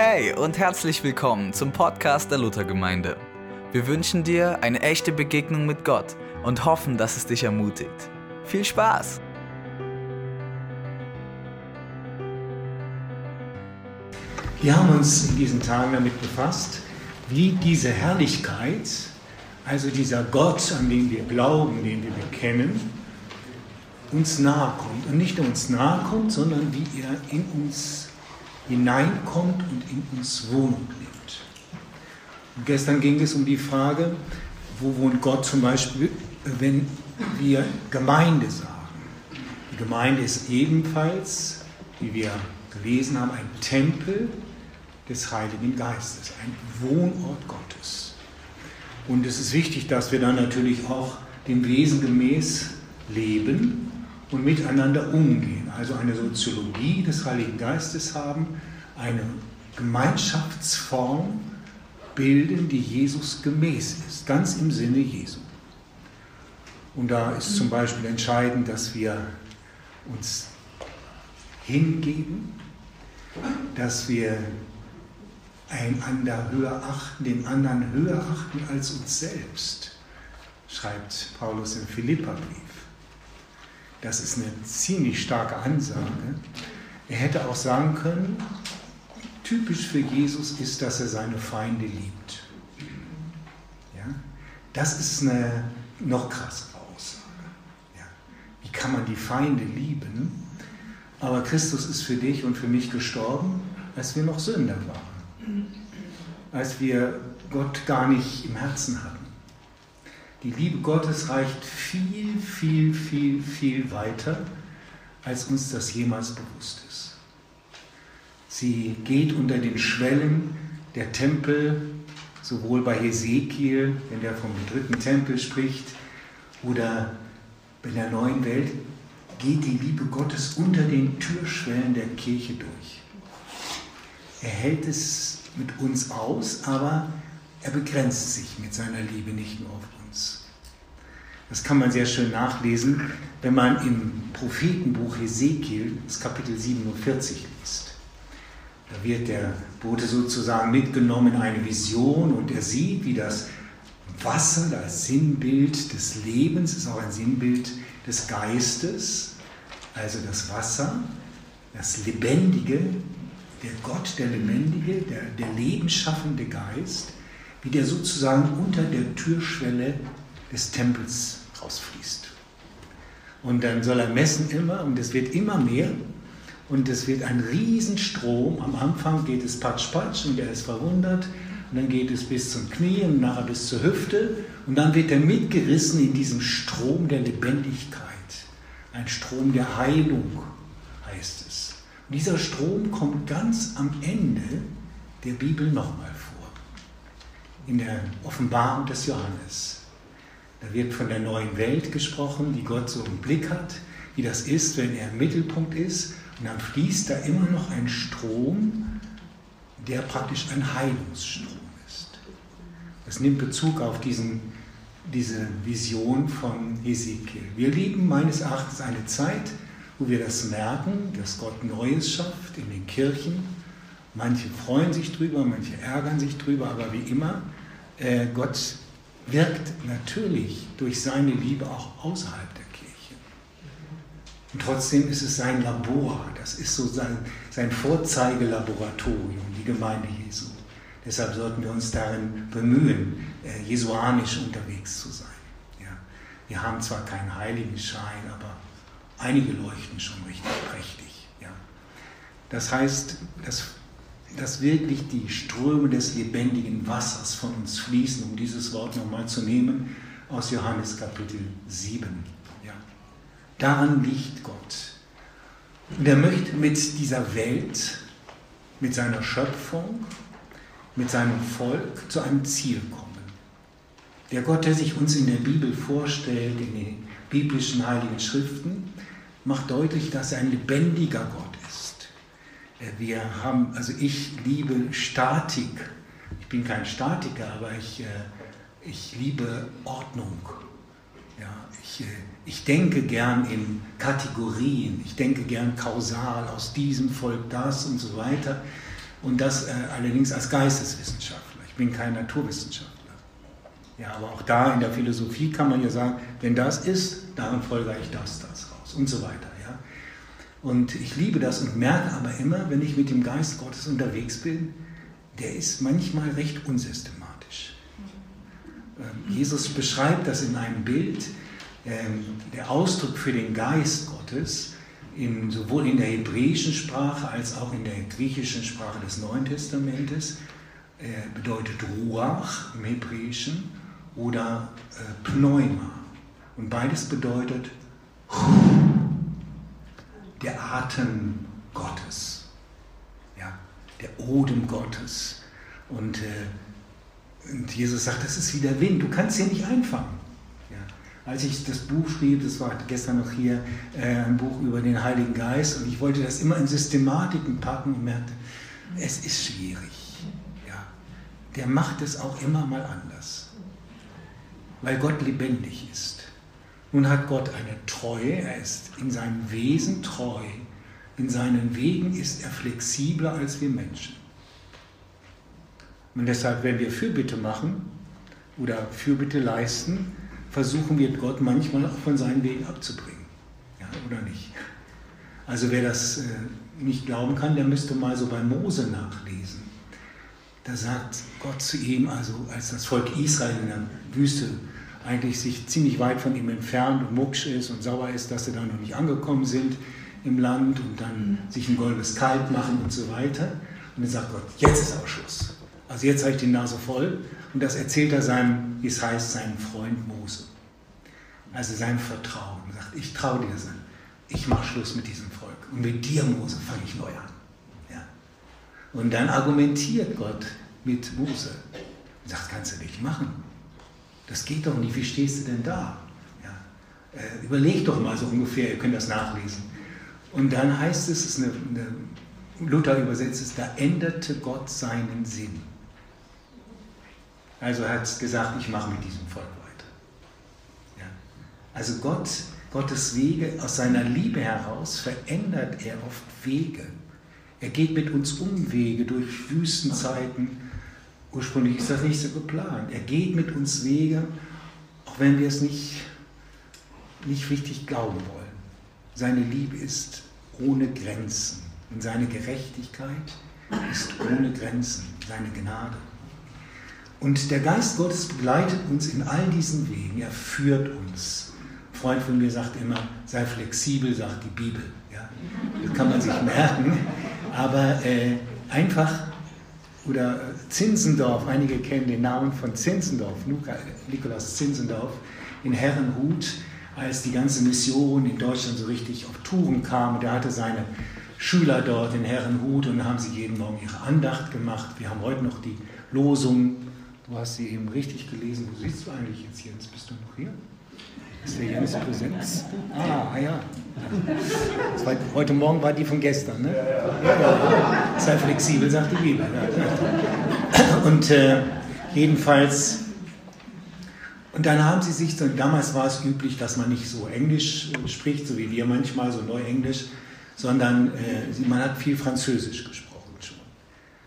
Hey und herzlich willkommen zum Podcast der Luthergemeinde. Wir wünschen dir eine echte Begegnung mit Gott und hoffen, dass es dich ermutigt. Viel Spaß! Wir haben uns in diesen Tagen damit befasst, wie diese Herrlichkeit, also dieser Gott, an den wir glauben, den wir bekennen, uns nahe kommt. Und nicht nur uns nahe kommt, sondern wie er in uns hineinkommt und in uns Wohnung nimmt. Und gestern ging es um die Frage, wo wohnt Gott zum Beispiel, wenn wir Gemeinde sagen. Die Gemeinde ist ebenfalls, wie wir gelesen haben, ein Tempel des Heiligen Geistes, ein Wohnort Gottes. Und es ist wichtig, dass wir dann natürlich auch dem Wesen gemäß leben und miteinander umgehen. Also eine Soziologie des Heiligen Geistes haben, eine Gemeinschaftsform bilden, die Jesus gemäß ist, ganz im Sinne Jesu. Und da ist zum Beispiel entscheidend, dass wir uns hingeben, dass wir einander höher achten, den anderen höher achten als uns selbst, schreibt Paulus im Philipperbrief. Das ist eine ziemlich starke Ansage. Er hätte auch sagen können, typisch für Jesus ist, dass er seine Feinde liebt. Ja? Das ist eine noch krassere Aussage. Ja? Wie kann man die Feinde lieben? Aber Christus ist für dich und für mich gestorben, als wir noch Sünder waren. Als wir Gott gar nicht im Herzen hatten. Die Liebe Gottes reicht viel, viel, viel, viel weiter, als uns das jemals bewusst ist. Sie geht unter den Schwellen der Tempel, sowohl bei Hesekiel, wenn er vom dritten Tempel spricht, oder in der neuen Welt, geht die Liebe Gottes unter den Türschwellen der Kirche durch. Er hält es mit uns aus, aber er begrenzt sich mit seiner Liebe nicht nur auf uns. Das kann man sehr schön nachlesen, wenn man im Prophetenbuch Hesekiel das Kapitel 47 liest. Da wird der Bote sozusagen mitgenommen in eine Vision und er sieht, wie das Wasser, das Sinnbild des Lebens, ist auch ein Sinnbild des Geistes, also das Wasser, das Lebendige, der Gott, der Lebendige, der, der lebensschaffende Geist, wie der sozusagen unter der Türschwelle des Tempels rausfließt. Und dann soll er messen immer und es wird immer mehr und es wird ein Riesenstrom. Am Anfang geht es patsch patsch und er ist verwundert und dann geht es bis zum Knie und nachher bis zur Hüfte und dann wird er mitgerissen in diesem Strom der Lebendigkeit, ein Strom der Heilung heißt es. Und dieser Strom kommt ganz am Ende der Bibel nochmal vor, in der Offenbarung des Johannes. Da wird von der neuen Welt gesprochen, die Gott so im Blick hat, wie das ist, wenn er im Mittelpunkt ist. Und dann fließt da immer noch ein Strom, der praktisch ein Heilungsstrom ist. Das nimmt Bezug auf diesen, diese Vision von Ezekiel. Wir lieben meines Erachtens eine Zeit, wo wir das merken, dass Gott Neues schafft in den Kirchen. Manche freuen sich drüber, manche ärgern sich drüber, aber wie immer, äh, Gott wirkt natürlich durch seine Liebe auch außerhalb der Kirche. Und trotzdem ist es sein Labor, das ist so sein, sein Vorzeigelaboratorium, die Gemeinde Jesu. Deshalb sollten wir uns darin bemühen, äh, jesuanisch unterwegs zu sein. Ja. Wir haben zwar keinen Heiligenschein, aber einige leuchten schon richtig prächtig. Ja. Das heißt, das dass wirklich die Ströme des lebendigen Wassers von uns fließen, um dieses Wort nochmal zu nehmen aus Johannes Kapitel 7. Ja. Daran liegt Gott. Und er möchte mit dieser Welt, mit seiner Schöpfung, mit seinem Volk zu einem Ziel kommen. Der Gott, der sich uns in der Bibel vorstellt, in den biblischen heiligen Schriften, macht deutlich, dass er ein lebendiger Gott wir haben, also ich liebe Statik. Ich bin kein Statiker, aber ich, äh, ich liebe Ordnung. Ja, ich, äh, ich denke gern in Kategorien, ich denke gern kausal, aus diesem folgt das und so weiter. Und das äh, allerdings als Geisteswissenschaftler. Ich bin kein Naturwissenschaftler. Ja, aber auch da in der Philosophie kann man ja sagen, wenn das ist, daran folge ich das, das raus und so weiter. Und ich liebe das und merke aber immer, wenn ich mit dem Geist Gottes unterwegs bin, der ist manchmal recht unsystematisch. Ähm, Jesus beschreibt das in einem Bild, ähm, der Ausdruck für den Geist Gottes, in, sowohl in der hebräischen Sprache als auch in der griechischen Sprache des Neuen Testamentes, äh, bedeutet Ruach im Hebräischen oder äh, Pneuma. Und beides bedeutet der Atem Gottes, ja, der Odem Gottes. Und, äh, und Jesus sagt, das ist wie der Wind, du kannst ihn nicht einfangen. Ja. Als ich das Buch schrieb, das war gestern noch hier, äh, ein Buch über den Heiligen Geist, und ich wollte das immer in Systematiken packen und merkte, es ist schwierig. Ja. Der macht es auch immer mal anders weil Gott lebendig ist. Nun hat Gott eine Treue, er ist in seinem Wesen treu, in seinen Wegen ist er flexibler als wir Menschen. Und deshalb, wenn wir Fürbitte machen oder Fürbitte leisten, versuchen wir Gott manchmal auch von seinen Wegen abzubringen. Ja, oder nicht? Also wer das äh, nicht glauben kann, der müsste mal so bei Mose nachlesen. Da sagt Gott zu ihm, also als das Volk Israel in der Wüste eigentlich sich ziemlich weit von ihm entfernt und mucksch ist und sauer ist, dass sie da noch nicht angekommen sind im Land und dann sich ein goldenes Kalb machen und so weiter. Und dann sagt Gott, jetzt ist aber Schluss. Also jetzt habe ich die Nase voll. Und das erzählt er seinem, wie es heißt, seinem Freund Mose. Also seinem Vertrauen. Er sagt, ich traue dir, ich mache Schluss mit diesem Volk. Und mit dir, Mose, fange ich neu an. Ja. Und dann argumentiert Gott mit Mose. Und sagt, kannst du nicht machen. Das geht doch nicht, wie stehst du denn da? Ja. Äh, überleg doch mal so ungefähr, ihr könnt das nachlesen. Und dann heißt es, es eine, eine, Luther übersetzt es, da änderte Gott seinen Sinn. Also er hat gesagt, ich mache mit diesem Volk weiter. Ja. Also Gott, Gottes Wege, aus seiner Liebe heraus verändert er oft Wege. Er geht mit uns Umwege durch Wüstenzeiten, Ursprünglich ist das nicht so geplant. Er geht mit uns Wege, auch wenn wir es nicht, nicht richtig glauben wollen. Seine Liebe ist ohne Grenzen und seine Gerechtigkeit ist ohne Grenzen, seine Gnade. Und der Geist Gottes begleitet uns in all diesen Wegen, er führt uns. Ein Freund von mir sagt immer, sei flexibel, sagt die Bibel. Ja, das kann man sich merken, aber äh, einfach oder Zinsendorf, einige kennen den Namen von Zinsendorf, Nikolaus Zinsendorf in Herrenhut, als die ganze Mission in Deutschland so richtig auf Touren kam. Und er hatte seine Schüler dort in Herrenhut und haben sie jeden Morgen ihre Andacht gemacht. Wir haben heute noch die Losung. Du hast sie eben richtig gelesen. Wo siehst du eigentlich jetzt, Jens? Bist du noch hier? Ist der Jens Präsenz? Ah, ja. War, heute Morgen war die von gestern, ne? Ja, ja. Sei flexibel, sagt die Bibel. Und äh, jedenfalls, und dann haben sie sich, damals war es üblich, dass man nicht so Englisch spricht, so wie wir manchmal, so Neuenglisch, sondern äh, man hat viel Französisch gesprochen schon.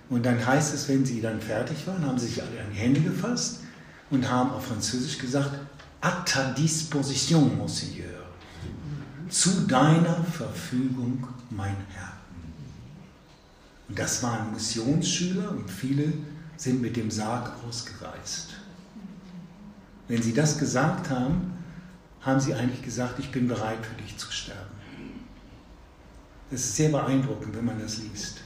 Und dann heißt es, wenn sie dann fertig waren, haben sie sich alle an die Hände gefasst und haben auf Französisch gesagt, à ta disposition, Monseigneur. Zu deiner Verfügung, mein Herr. Und das waren Missionsschüler und viele sind mit dem Sarg ausgereist. Wenn sie das gesagt haben, haben sie eigentlich gesagt, ich bin bereit für dich zu sterben. Das ist sehr beeindruckend, wenn man das liest.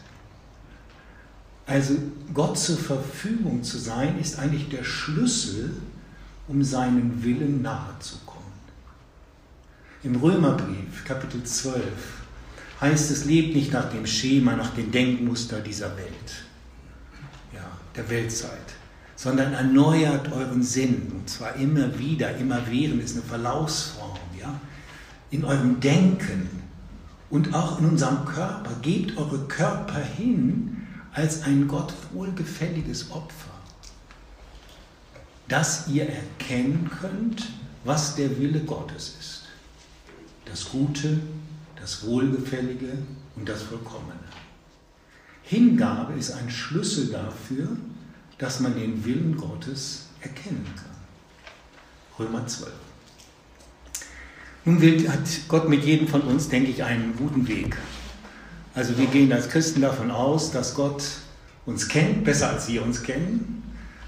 Also Gott zur Verfügung zu sein, ist eigentlich der Schlüssel um seinen Willen nahe zu kommen. Im Römerbrief, Kapitel 12, heißt es, lebt nicht nach dem Schema, nach dem Denkmuster dieser Welt, ja, der Weltzeit, sondern erneuert euren Sinn, und zwar immer wieder, immer während, ist eine Verlaufsform, ja, in eurem Denken und auch in unserem Körper. Gebt eure Körper hin als ein Gott wohlgefälliges Opfer dass ihr erkennen könnt, was der Wille Gottes ist. Das Gute, das Wohlgefällige und das Vollkommene. Hingabe ist ein Schlüssel dafür, dass man den Willen Gottes erkennen kann. Römer 12. Nun hat Gott mit jedem von uns, denke ich, einen guten Weg. Also wir gehen als Christen davon aus, dass Gott uns kennt, besser als wir uns kennen,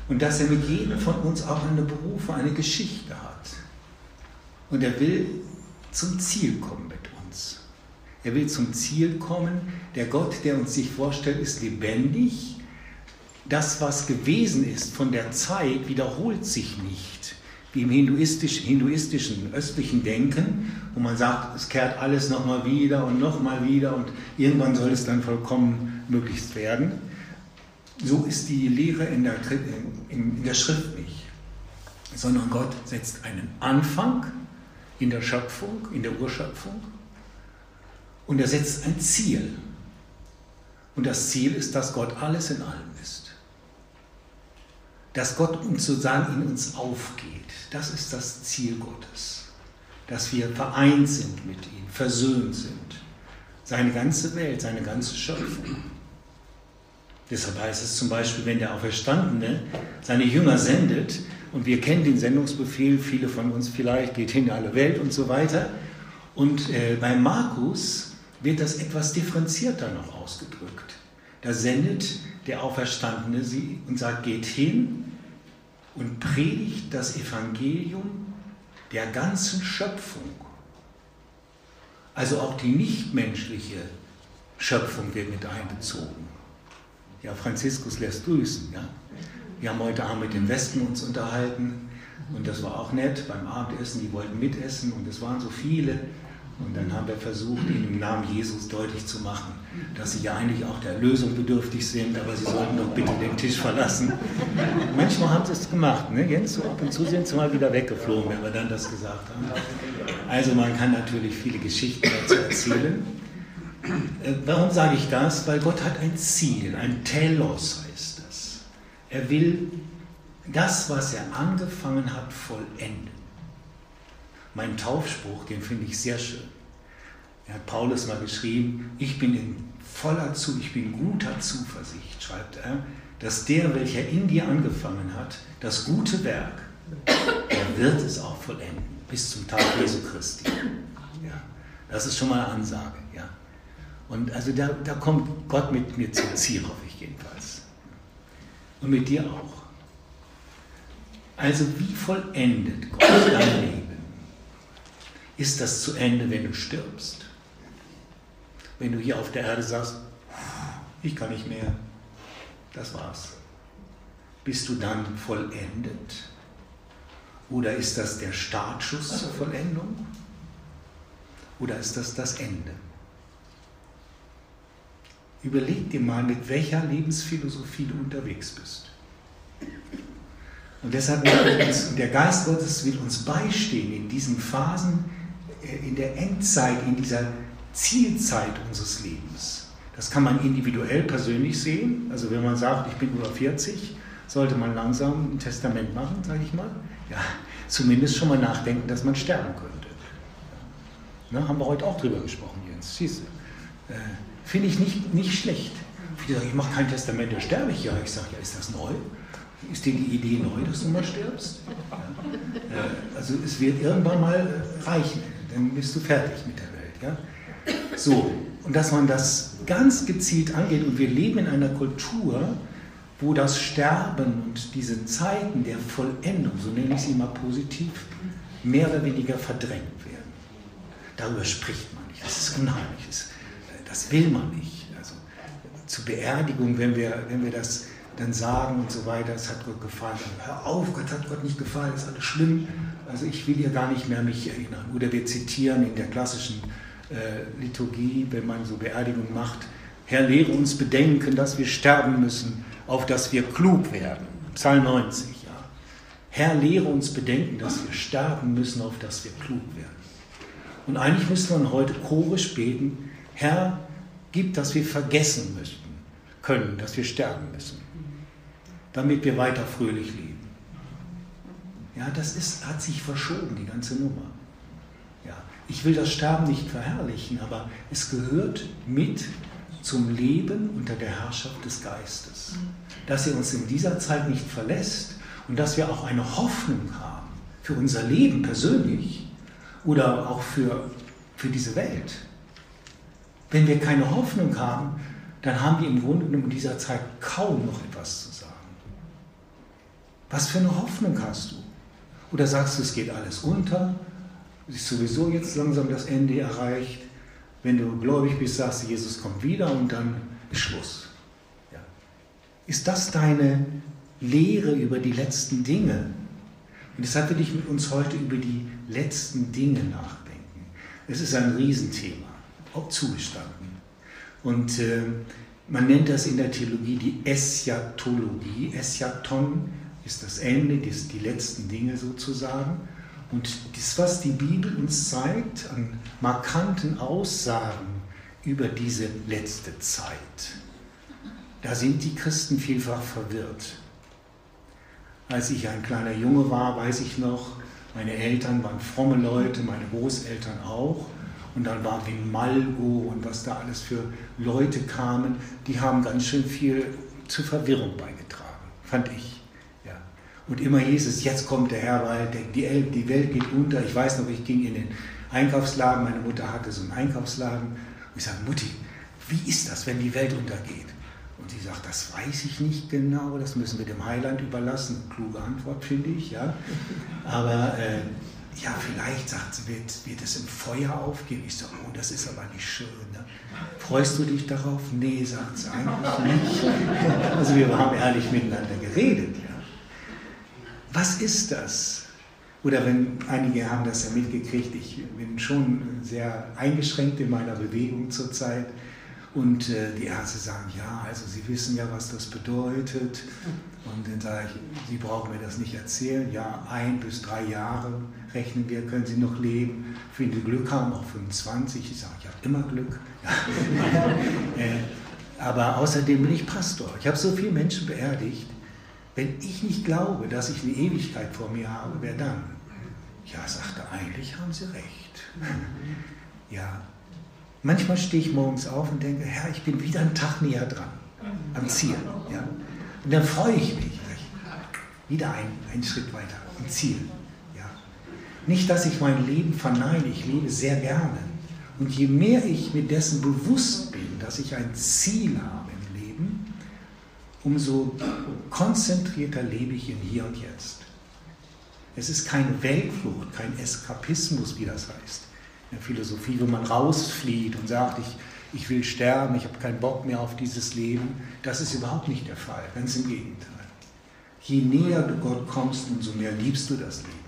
und dass er mit jedem von uns auch eine Berufe, eine Geschichte hat. Und er will zum Ziel kommen mit uns. Er will zum Ziel kommen. Der Gott, der uns sich vorstellt, ist lebendig. Das, was gewesen ist von der Zeit, wiederholt sich nicht wie im hinduistischen, hinduistischen östlichen Denken, wo man sagt, es kehrt alles nochmal wieder und nochmal wieder und irgendwann soll es dann vollkommen möglichst werden. So ist die Lehre in der, in der Schrift nicht, sondern Gott setzt einen Anfang in der Schöpfung, in der Urschöpfung und er setzt ein Ziel. Und das Ziel ist, dass Gott alles in allem ist. Dass Gott uns sozusagen in uns aufgeht. Das ist das Ziel Gottes. Dass wir vereint sind mit ihm, versöhnt sind. Seine ganze Welt, seine ganze Schöpfung. Deshalb heißt es zum Beispiel, wenn der Auferstandene seine Jünger sendet, und wir kennen den Sendungsbefehl, viele von uns vielleicht, geht hin in alle Welt und so weiter. Und äh, bei Markus wird das etwas differenzierter noch ausgedrückt. Da sendet der Auferstandene sie und sagt, geht hin und predigt das Evangelium der ganzen Schöpfung. Also auch die nichtmenschliche Schöpfung wird mit einbezogen. Ja, Franziskus lässt grüßen. Ja? Wir haben heute Abend mit dem Westen uns unterhalten und das war auch nett beim Abendessen. Die wollten mitessen und es waren so viele. Und dann haben wir versucht, ihnen im Namen Jesus deutlich zu machen, dass sie ja eigentlich auch der Lösung bedürftig sind, aber sie sollten doch bitte den Tisch verlassen. Manchmal haben sie es gemacht. Ne? Jens, so ab und zu sind sie mal wieder weggeflogen, wenn wir dann das gesagt haben. Also man kann natürlich viele Geschichten dazu erzählen. Äh, warum sage ich das? Weil Gott hat ein Ziel, ein Telos heißt das. Er will das, was er angefangen hat, vollenden. Mein Taufspruch, den finde ich sehr schön. Er hat Paulus mal geschrieben, ich bin in voller Zu, ich bin guter Zuversicht, schreibt er, dass der, welcher in dir angefangen hat, das gute Werk, er wird es auch vollenden, bis zum Tag Jesu Christi. Ja, das ist schon mal eine Ansage. Ja. Und also da, da kommt Gott mit mir zum Ziel, hoffe ich jedenfalls. Und mit dir auch. Also wie vollendet Gott dein Leben? ist das zu Ende, wenn du stirbst. Wenn du hier auf der Erde sagst, ich kann nicht mehr, das war's. Bist du dann vollendet? Oder ist das der Startschuss zur Vollendung? Oder ist das das Ende? Überleg dir mal, mit welcher Lebensphilosophie du unterwegs bist. Und deshalb uns, der Geist Gottes will uns beistehen in diesen Phasen, in der Endzeit, in dieser Zielzeit unseres Lebens. Das kann man individuell persönlich sehen. Also wenn man sagt, ich bin über 40, sollte man langsam ein Testament machen, sage ich mal. Ja, zumindest schon mal nachdenken, dass man sterben könnte. Ne, haben wir heute auch drüber gesprochen, Jens. Siehst du. Äh, Finde ich nicht, nicht schlecht. Viele sagen, ich mache kein Testament, da sterbe ich ja. Ich sage, ja, ist das neu? Ist dir die Idee neu, dass du mal stirbst? Ja. Äh, also es wird irgendwann mal reichen dann bist du fertig mit der Welt. Ja? So, und dass man das ganz gezielt angeht und wir leben in einer Kultur, wo das Sterben und diese Zeiten der Vollendung, so nenne ich sie mal positiv, mehr oder weniger verdrängt werden. Darüber spricht man nicht. Das ist unheimlich. Das, das will man nicht. Also zur Beerdigung, wenn wir, wenn wir das dann sagen und so weiter, es hat Gott gefallen. Hör auf, Gott hat Gott nicht gefallen, ist alles schlimm. Also ich will hier gar nicht mehr mich erinnern. Oder wir zitieren in der klassischen äh, Liturgie, wenn man so Beerdigung macht, Herr, lehre uns bedenken, dass wir sterben müssen, auf dass wir klug werden. Psalm 90, ja. Herr, lehre uns bedenken, dass wir sterben müssen, auf dass wir klug werden. Und eigentlich müsste man heute chorisch beten, Herr, gib, dass wir vergessen müssen, können, dass wir sterben müssen, damit wir weiter fröhlich leben. Ja, das ist, hat sich verschoben, die ganze Nummer. Ja, ich will das Sterben nicht verherrlichen, aber es gehört mit zum Leben unter der Herrschaft des Geistes. Dass er uns in dieser Zeit nicht verlässt und dass wir auch eine Hoffnung haben für unser Leben persönlich oder auch für, für diese Welt. Wenn wir keine Hoffnung haben, dann haben wir im Grunde genommen in dieser Zeit kaum noch etwas zu sagen. Was für eine Hoffnung hast du? Oder sagst du, es geht alles unter, ist sowieso jetzt langsam das Ende erreicht. Wenn du gläubig bist, sagst du, Jesus kommt wieder und dann ist Schluss. Ja. Ist das deine Lehre über die letzten Dinge? Und deshalb will ich mit uns heute über die letzten Dinge nachdenken. Es ist ein Riesenthema, auch zugestanden. Und äh, man nennt das in der Theologie die Eschatologie. Eschaton ist das Ende, das, die letzten Dinge sozusagen. Und das, was die Bibel uns zeigt an markanten Aussagen über diese letzte Zeit, da sind die Christen vielfach verwirrt. Als ich ein kleiner Junge war, weiß ich noch, meine Eltern waren fromme Leute, meine Großeltern auch. Und dann war wie Malgo und was da alles für Leute kamen, die haben ganz schön viel zur Verwirrung beigetragen, fand ich. Ja. Und immer hieß es, jetzt kommt der Herr, weil die, die Welt geht unter. Ich weiß noch, ich ging in den Einkaufsladen, meine Mutter hatte so einen Einkaufsladen. Und ich sage, Mutti, wie ist das, wenn die Welt untergeht? Und sie sagt, das weiß ich nicht genau, das müssen wir dem Heiland überlassen. Kluge Antwort, finde ich, ja. Aber äh, ja, vielleicht, sagt sie, wird, wird es im Feuer aufgehen. Ich sage, oh, das ist aber nicht schön. Ne? Freust du dich darauf? Nee, sagt sie, eigentlich nicht. Also wir haben ehrlich miteinander geredet. Ja. Was ist das? Oder wenn einige haben das ja mitgekriegt, ich bin schon sehr eingeschränkt in meiner Bewegung zurzeit. Und äh, die Ärzte sagen, ja, also Sie wissen ja, was das bedeutet. Und dann sage ich, Sie brauchen mir das nicht erzählen. Ja, ein bis drei Jahre rechnen wir, können Sie noch leben. Wenn Sie Glück haben, auch 25. Ich sage, ich habe immer Glück. äh, aber außerdem bin ich Pastor. Ich habe so viele Menschen beerdigt. Wenn ich nicht glaube, dass ich eine Ewigkeit vor mir habe, wer dann? Ja, sagte, eigentlich haben Sie recht. Ja, Manchmal stehe ich morgens auf und denke, Herr, ich bin wieder einen Tag näher dran, am Ziel. Ja? Und dann freue ich mich. Wieder ein, einen Schritt weiter, am Ziel. Nicht, dass ich mein Leben verneine, ich lebe sehr gerne. Und je mehr ich mir dessen bewusst bin, dass ich ein Ziel habe im Leben, umso konzentrierter lebe ich im Hier und Jetzt. Es ist keine Weltflucht, kein Eskapismus, wie das heißt in der Philosophie, wo man rausflieht und sagt, ich, ich will sterben, ich habe keinen Bock mehr auf dieses Leben. Das ist überhaupt nicht der Fall, ganz im Gegenteil. Je näher du Gott kommst, umso mehr liebst du das Leben.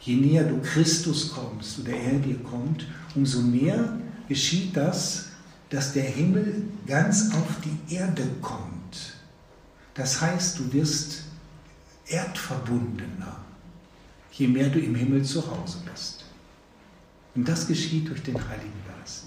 Je näher du Christus kommst oder er dir kommt, umso mehr geschieht das, dass der Himmel ganz auf die Erde kommt. Das heißt, du wirst erdverbundener, je mehr du im Himmel zu Hause bist. Und das geschieht durch den Heiligen Geist.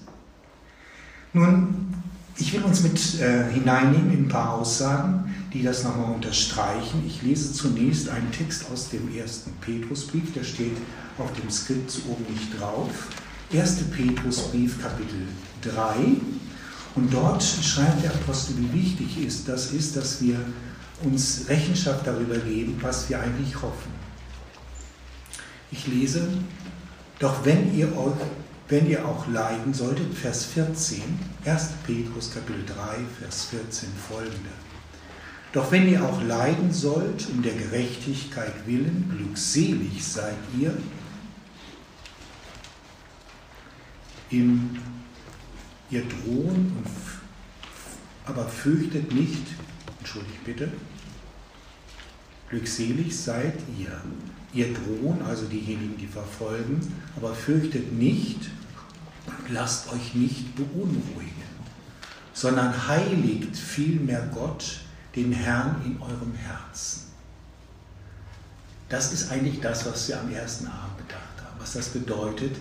Nun, ich will uns mit äh, hineinnehmen in ein paar Aussagen, die das nochmal unterstreichen. Ich lese zunächst einen Text aus dem ersten Petrusbrief, der steht auf dem Skript oben nicht drauf. 1. Petrusbrief, Kapitel 3. Und dort schreibt der Apostel, wie wichtig ist, das ist, dass wir uns Rechenschaft darüber geben, was wir eigentlich hoffen. Ich lese doch wenn ihr, euch, wenn ihr auch leiden solltet, Vers 14, 1. Petrus Kapitel 3, Vers 14 folgende. Doch wenn ihr auch leiden sollt um der Gerechtigkeit willen, glückselig seid ihr, im, ihr drohen, und, aber fürchtet nicht, entschuldigt bitte, glückselig seid ihr, ihr drohen, also diejenigen, die verfolgen, aber fürchtet nicht und lasst euch nicht beunruhigen, sondern heiligt vielmehr Gott, den Herrn in eurem Herzen. Das ist eigentlich das, was wir am ersten Abend bedacht haben. Was das bedeutet,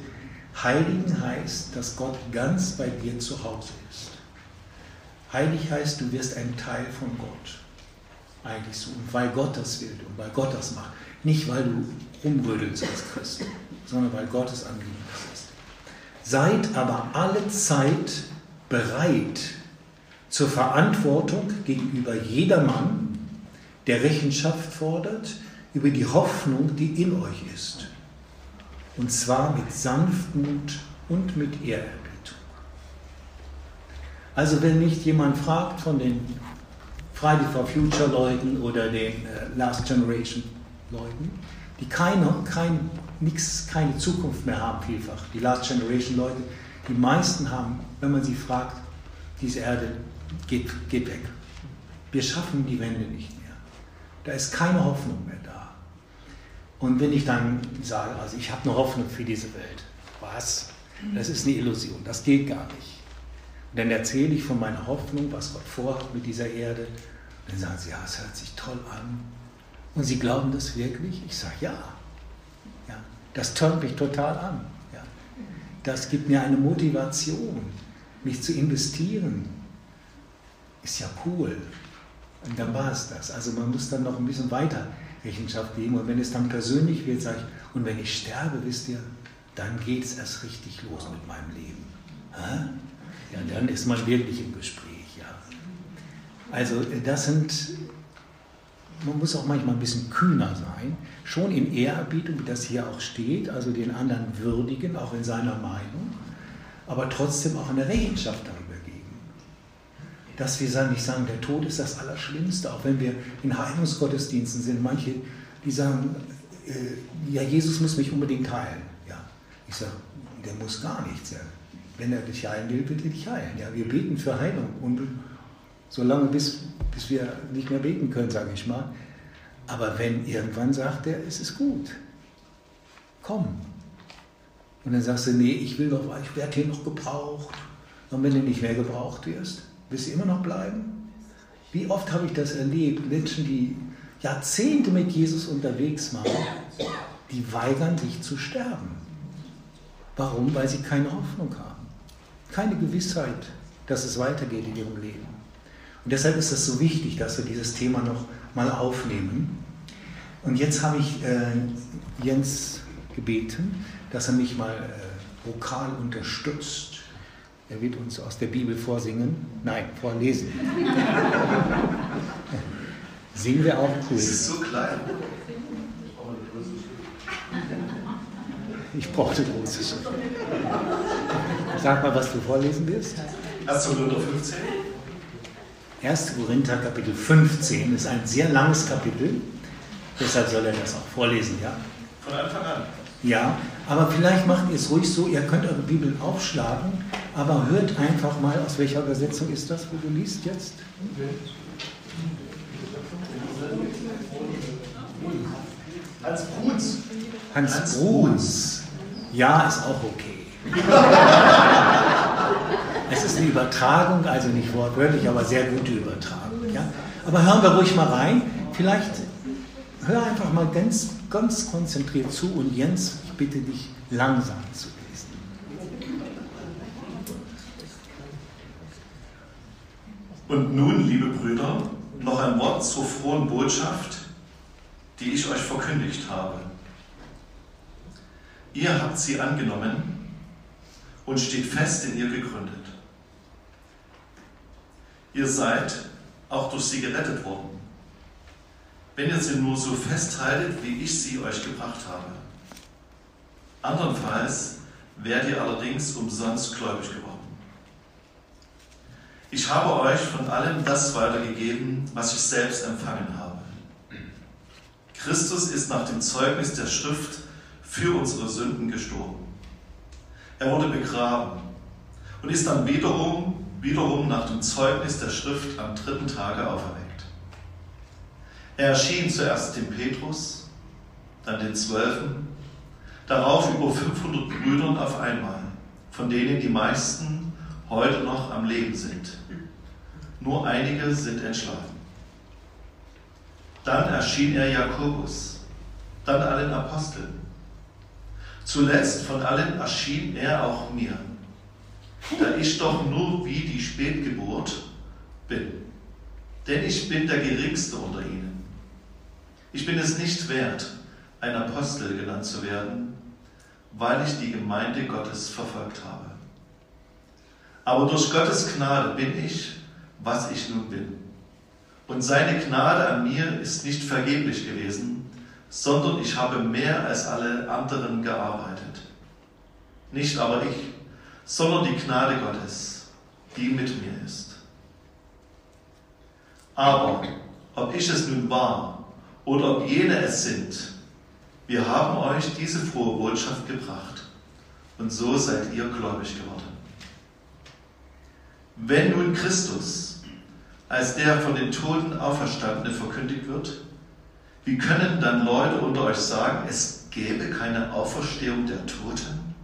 heiligen heißt, dass Gott ganz bei dir zu Hause ist. Heilig heißt, du wirst ein Teil von Gott. Eigentlich so. Und weil Gott das will und weil Gott das macht. Nicht, weil du rumrödelst als Christ, sondern weil Gottes Anliegen das ist. Seid aber alle Zeit bereit, zur Verantwortung gegenüber jedermann, der Rechenschaft fordert über die Hoffnung, die in euch ist. Und zwar mit Sanftmut und mit Ehrerbietung. Also wenn mich jemand fragt von den Friday for Future Leuten oder den äh, Last Generation Leuten, die keine, kein, nix, keine Zukunft mehr haben, vielfach. Die Last Generation Leute, die meisten haben, wenn man sie fragt, diese Erde geht, geht weg. Wir schaffen die Wende nicht mehr. Da ist keine Hoffnung mehr da. Und wenn ich dann sage, also ich habe eine Hoffnung für diese Welt, was? Das ist eine Illusion, das geht gar nicht. Und dann erzähle ich von meiner Hoffnung, was Gott vorhat mit dieser Erde. Und dann sagen sie, ja, es hört sich toll an. Und sie glauben das wirklich? Ich sage, ja. ja. Das tönt mich total an. Ja. Das gibt mir eine Motivation, mich zu investieren. Ist ja cool. Und dann war es das. Also man muss dann noch ein bisschen weiter Rechenschaft geben. Und wenn es dann persönlich wird, sage ich, und wenn ich sterbe, wisst ihr, dann geht es erst richtig los mit meinem Leben. Ja, dann ist man wirklich im Gespräch. Ja. Also das sind, man muss auch manchmal ein bisschen kühner sein, schon in Ehrerbietung, wie das hier auch steht, also den anderen würdigen, auch in seiner Meinung, aber trotzdem auch eine Rechenschaft geben. Dass wir nicht sagen, der Tod ist das Allerschlimmste, auch wenn wir in Heilungsgottesdiensten sind. Manche, die sagen, äh, ja, Jesus muss mich unbedingt heilen. Ja, ich sage, der muss gar nichts. Ja. Wenn er dich heilen will, er dich heilen. Ja, wir beten für Heilung und solange bis, bis wir nicht mehr beten können, sage ich mal. Aber wenn irgendwann sagt er, es ist gut, komm. Und dann sagst du, nee, ich will doch, ich werde hier noch gebraucht. Und wenn du nicht mehr gebraucht wirst, wirst du immer noch bleiben? Wie oft habe ich das erlebt? Menschen, die Jahrzehnte mit Jesus unterwegs waren, die weigern sich zu sterben. Warum? Weil sie keine Hoffnung haben. Keine Gewissheit, dass es weitergeht in ihrem Leben. Und deshalb ist es so wichtig, dass wir dieses Thema noch mal aufnehmen. Und jetzt habe ich äh, Jens gebeten, dass er mich mal äh, vokal unterstützt. Er wird uns aus der Bibel vorsingen. Nein, vorlesen. Singen wir auch cool. Es ist so klein. Ich brauchte große Schrift. Sag mal, was du vorlesen wirst. 1. Korinther 15. 1. Korinther Kapitel 15 ist ein sehr langes Kapitel. Deshalb soll er das auch vorlesen, ja? Von Anfang an. Ja, aber vielleicht macht ihr es ruhig so, ihr könnt eure Bibeln aufschlagen, aber hört einfach mal, aus welcher Übersetzung ist das, wo du liest jetzt? Hans Bruns. Hans, Hans Bruns. Ja, ist auch okay. es ist eine Übertragung, also nicht wortwörtlich, aber sehr gute Übertragung. Ja? Aber hören wir ruhig mal rein. Vielleicht hör einfach mal ganz, ganz konzentriert zu und Jens, ich bitte dich langsam zu lesen. Und nun, liebe Brüder, noch ein Wort zur frohen Botschaft, die ich euch verkündigt habe. Ihr habt sie angenommen und steht fest in ihr gegründet. Ihr seid auch durch sie gerettet worden, wenn ihr sie nur so festhaltet, wie ich sie euch gebracht habe. Andernfalls werdet ihr allerdings umsonst gläubig geworden. Ich habe euch von allem das weitergegeben, was ich selbst empfangen habe. Christus ist nach dem Zeugnis der Schrift für unsere Sünden gestorben. Er wurde begraben und ist dann wiederum, wiederum nach dem Zeugnis der Schrift am dritten Tage auferweckt. Er erschien zuerst dem Petrus, dann den Zwölfen, darauf über 500 Brüdern auf einmal, von denen die meisten heute noch am Leben sind. Nur einige sind entschlafen. Dann erschien er Jakobus, dann allen Aposteln. Zuletzt von allen erschien er auch mir, da ich doch nur wie die Spätgeburt bin. Denn ich bin der Geringste unter ihnen. Ich bin es nicht wert, ein Apostel genannt zu werden, weil ich die Gemeinde Gottes verfolgt habe. Aber durch Gottes Gnade bin ich, was ich nun bin. Und seine Gnade an mir ist nicht vergeblich gewesen, sondern ich habe mehr als alle anderen gearbeitet. Nicht aber ich, sondern die Gnade Gottes, die mit mir ist. Aber ob ich es nun war oder ob jene es sind, wir haben euch diese frohe Botschaft gebracht und so seid ihr gläubig geworden. Wenn nun Christus als der von den Toten Auferstandene verkündigt wird, wie können dann Leute unter euch sagen, es gäbe keine Auferstehung der Toten?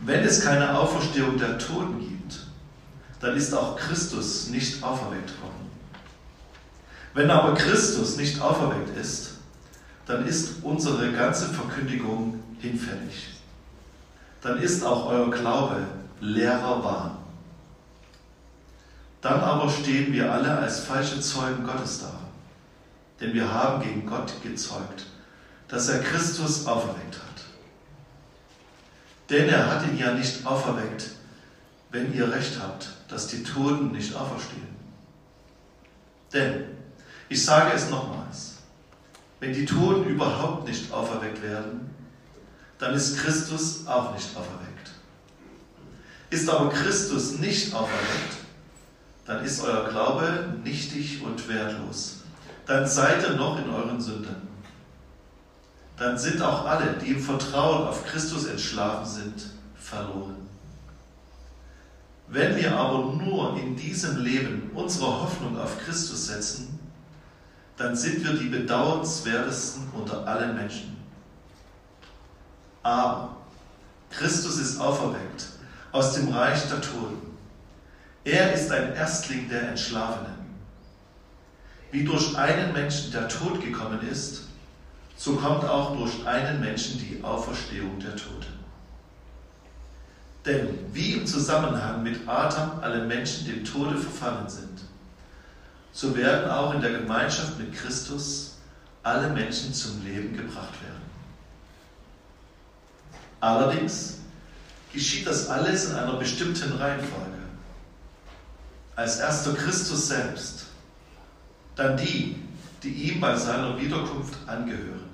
Wenn es keine Auferstehung der Toten gibt, dann ist auch Christus nicht auferweckt worden. Wenn aber Christus nicht auferweckt ist, dann ist unsere ganze Verkündigung hinfällig. Dann ist auch euer Glaube leerer Wahn. Dann aber stehen wir alle als falsche Zeugen Gottes da. Denn wir haben gegen Gott gezeugt, dass er Christus auferweckt hat. Denn er hat ihn ja nicht auferweckt, wenn ihr recht habt, dass die Toten nicht auferstehen. Denn, ich sage es nochmals, wenn die Toten überhaupt nicht auferweckt werden, dann ist Christus auch nicht auferweckt. Ist aber Christus nicht auferweckt, dann ist euer Glaube nichtig und wertlos. Dann seid ihr noch in euren Sünden. Dann sind auch alle, die im Vertrauen auf Christus entschlafen sind, verloren. Wenn wir aber nur in diesem Leben unsere Hoffnung auf Christus setzen, dann sind wir die bedauernswertesten unter allen Menschen. Aber Christus ist auferweckt aus dem Reich der Toten. Er ist ein Erstling der Entschlafenen. Wie durch einen Menschen der Tod gekommen ist, so kommt auch durch einen Menschen die Auferstehung der Toten. Denn wie im Zusammenhang mit Adam alle Menschen dem Tode verfallen sind, so werden auch in der Gemeinschaft mit Christus alle Menschen zum Leben gebracht werden. Allerdings geschieht das alles in einer bestimmten Reihenfolge als erster Christus selbst, dann die, die ihm bei seiner Wiederkunft angehören.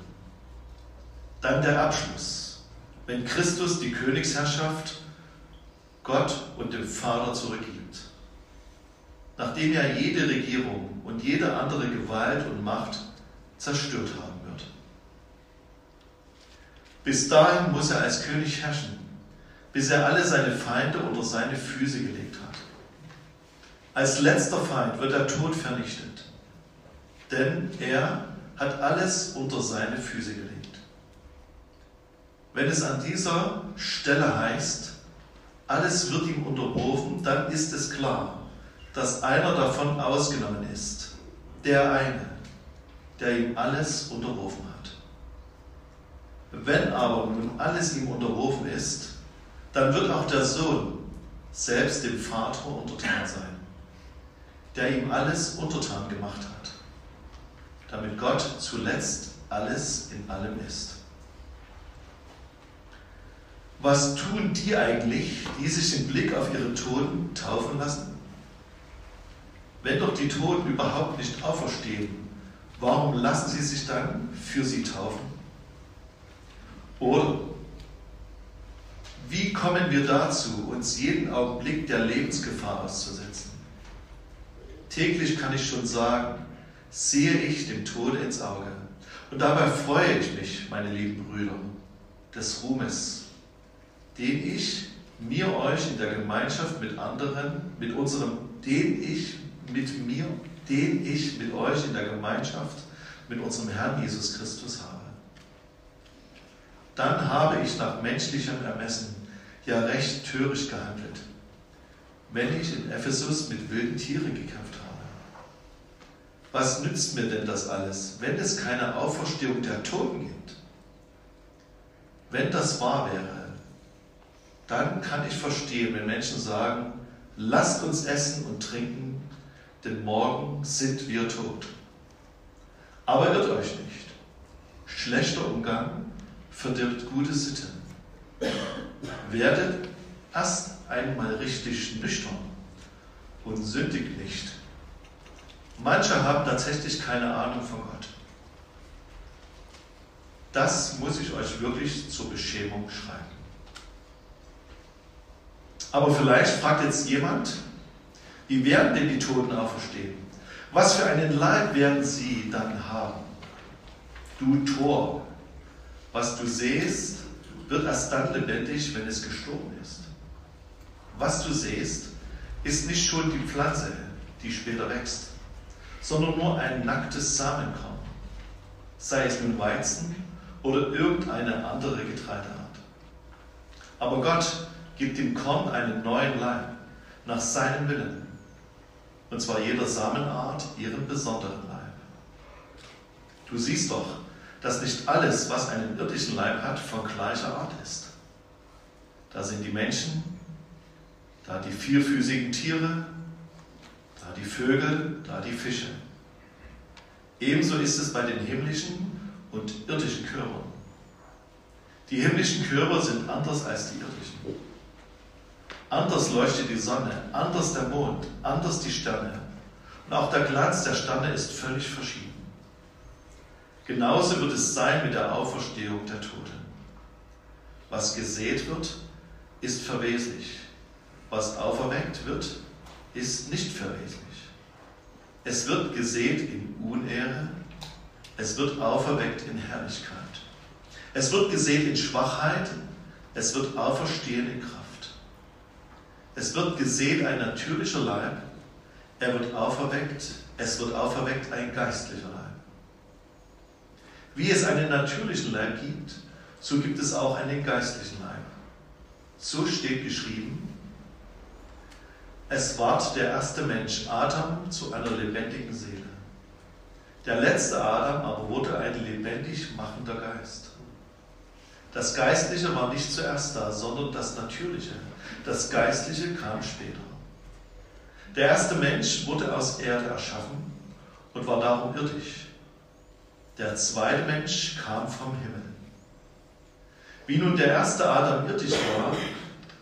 Dann der Abschluss, wenn Christus die Königsherrschaft Gott und dem Vater zurückgibt, nachdem er jede Regierung und jede andere Gewalt und Macht zerstört haben wird. Bis dahin muss er als König herrschen, bis er alle seine Feinde unter seine Füße gelegt hat. Als letzter Feind wird der Tod vernichtet, denn er hat alles unter seine Füße gelegt. Wenn es an dieser Stelle heißt, alles wird ihm unterworfen, dann ist es klar, dass einer davon ausgenommen ist, der eine, der ihm alles unterworfen hat. Wenn aber nun alles ihm unterworfen ist, dann wird auch der Sohn selbst dem Vater untertan sein der ihm alles untertan gemacht hat, damit Gott zuletzt alles in allem ist. Was tun die eigentlich, die sich im Blick auf ihre Toten taufen lassen? Wenn doch die Toten überhaupt nicht auferstehen, warum lassen sie sich dann für sie taufen? Oder wie kommen wir dazu, uns jeden Augenblick der Lebensgefahr auszusetzen? Täglich kann ich schon sagen, sehe ich dem Tode ins Auge. Und dabei freue ich mich, meine lieben Brüder, des Ruhmes, den ich mir euch in der Gemeinschaft mit anderen, mit unserem, den ich mit mir, den ich mit euch in der Gemeinschaft mit unserem Herrn Jesus Christus habe. Dann habe ich nach menschlichem Ermessen ja recht töricht gehandelt, wenn ich in Ephesus mit wilden Tieren gekämpft habe. Was nützt mir denn das alles, wenn es keine Auferstehung der Toten gibt? Wenn das wahr wäre, dann kann ich verstehen, wenn Menschen sagen, lasst uns essen und trinken, denn morgen sind wir tot. Aber irrt euch nicht. Schlechter Umgang verdirbt gute Sitten. Werdet erst einmal richtig nüchtern und sündigt nicht. Manche haben tatsächlich keine Ahnung von Gott. Das muss ich euch wirklich zur Beschämung schreiben. Aber vielleicht fragt jetzt jemand, wie werden denn die Toten auferstehen? Was für einen Leib werden sie dann haben? Du Tor, was du siehst, wird erst dann lebendig, wenn es gestorben ist. Was du siehst, ist nicht schon die Pflanze, die später wächst, sondern nur ein nacktes Samenkorn, sei es nun Weizen oder irgendeine andere Getreideart. Aber Gott gibt dem Korn einen neuen Leib nach seinem Willen, und zwar jeder Samenart ihren besonderen Leib. Du siehst doch, dass nicht alles, was einen irdischen Leib hat, von gleicher Art ist. Da sind die Menschen, da die vierfüßigen Tiere, die Vögel, da die Fische. Ebenso ist es bei den himmlischen und irdischen Körpern. Die himmlischen Körper sind anders als die irdischen. Anders leuchtet die Sonne, anders der Mond, anders die Sterne. Und auch der Glanz der Sterne ist völlig verschieden. Genauso wird es sein mit der Auferstehung der Toten. Was gesät wird, ist verweslich. Was auferweckt wird, ist nicht verweslich. Es wird gesät in Unehre, es wird auferweckt in Herrlichkeit. Es wird gesät in Schwachheit, es wird auferstehen in Kraft. Es wird gesät ein natürlicher Leib, er wird auferweckt, es wird auferweckt ein geistlicher Leib. Wie es einen natürlichen Leib gibt, so gibt es auch einen geistlichen Leib. So steht geschrieben, es ward der erste Mensch Adam zu einer lebendigen Seele. Der letzte Adam aber wurde ein lebendig machender Geist. Das Geistliche war nicht zuerst da, sondern das Natürliche. Das Geistliche kam später. Der erste Mensch wurde aus Erde erschaffen und war darum irdisch. Der zweite Mensch kam vom Himmel. Wie nun der erste Adam irdisch war,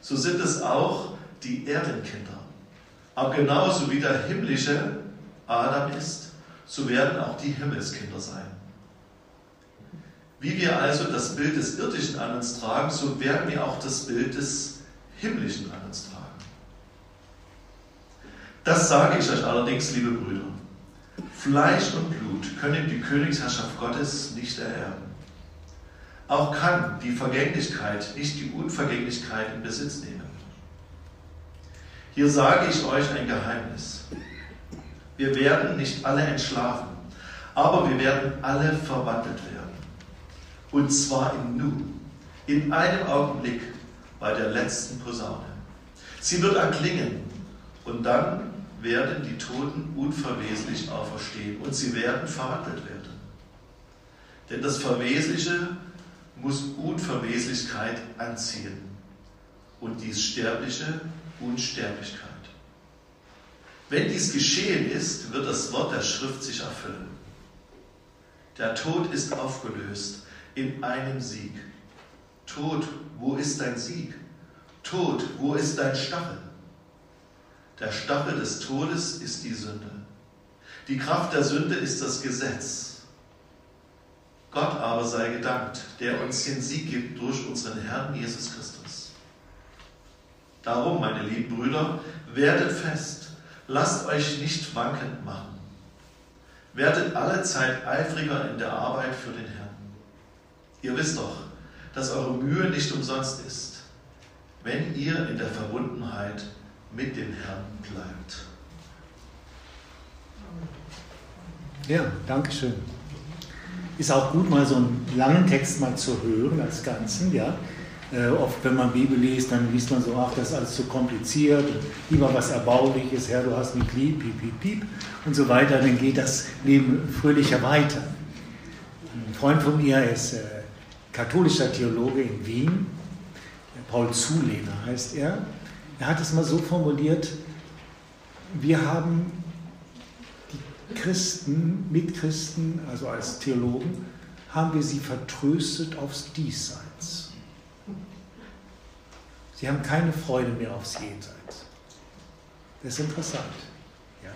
so sind es auch die Erdenkinder. Aber genauso wie der himmlische Adam ist, so werden auch die Himmelskinder sein. Wie wir also das Bild des Irdischen an uns tragen, so werden wir auch das Bild des Himmlischen an uns tragen. Das sage ich euch allerdings, liebe Brüder. Fleisch und Blut können die Königsherrschaft Gottes nicht ererben. Auch kann die Vergänglichkeit nicht die Unvergänglichkeit in Besitz nehmen. Hier sage ich euch ein Geheimnis. Wir werden nicht alle entschlafen, aber wir werden alle verwandelt werden. Und zwar im Nu, in einem Augenblick bei der letzten Posaune. Sie wird erklingen und dann werden die Toten unverweslich auferstehen und sie werden verwandelt werden. Denn das Verwesliche muss Unverweslichkeit anziehen und dies Sterbliche Unsterblichkeit. Wenn dies geschehen ist, wird das Wort der Schrift sich erfüllen. Der Tod ist aufgelöst in einem Sieg. Tod, wo ist dein Sieg? Tod, wo ist dein Stachel? Der Stachel des Todes ist die Sünde. Die Kraft der Sünde ist das Gesetz. Gott aber sei gedankt, der uns den Sieg gibt durch unseren Herrn Jesus Christus. Darum, meine lieben Brüder, werdet fest, lasst euch nicht wankend machen. Werdet alle Zeit eifriger in der Arbeit für den Herrn. Ihr wisst doch, dass eure Mühe nicht umsonst ist, wenn ihr in der Verbundenheit mit dem Herrn bleibt. Ja, danke schön. Ist auch gut, mal so einen langen Text mal zu hören als Ganzen, ja. Äh, oft, wenn man Bibel liest, dann liest man so, ach, das ist alles zu kompliziert, lieber was Erbauliches, Herr, du hast mich lieb, piep, piep, piep und so weiter, dann geht das Leben fröhlicher weiter. Ein Freund von mir ist äh, katholischer Theologe in Wien, Paul Zulehner heißt er, er hat es mal so formuliert, wir haben die Christen, Mitchristen, also als Theologen, haben wir sie vertröstet aufs Diesseits. Sie haben keine Freude mehr aufs Jenseits. Das ist interessant. Ja.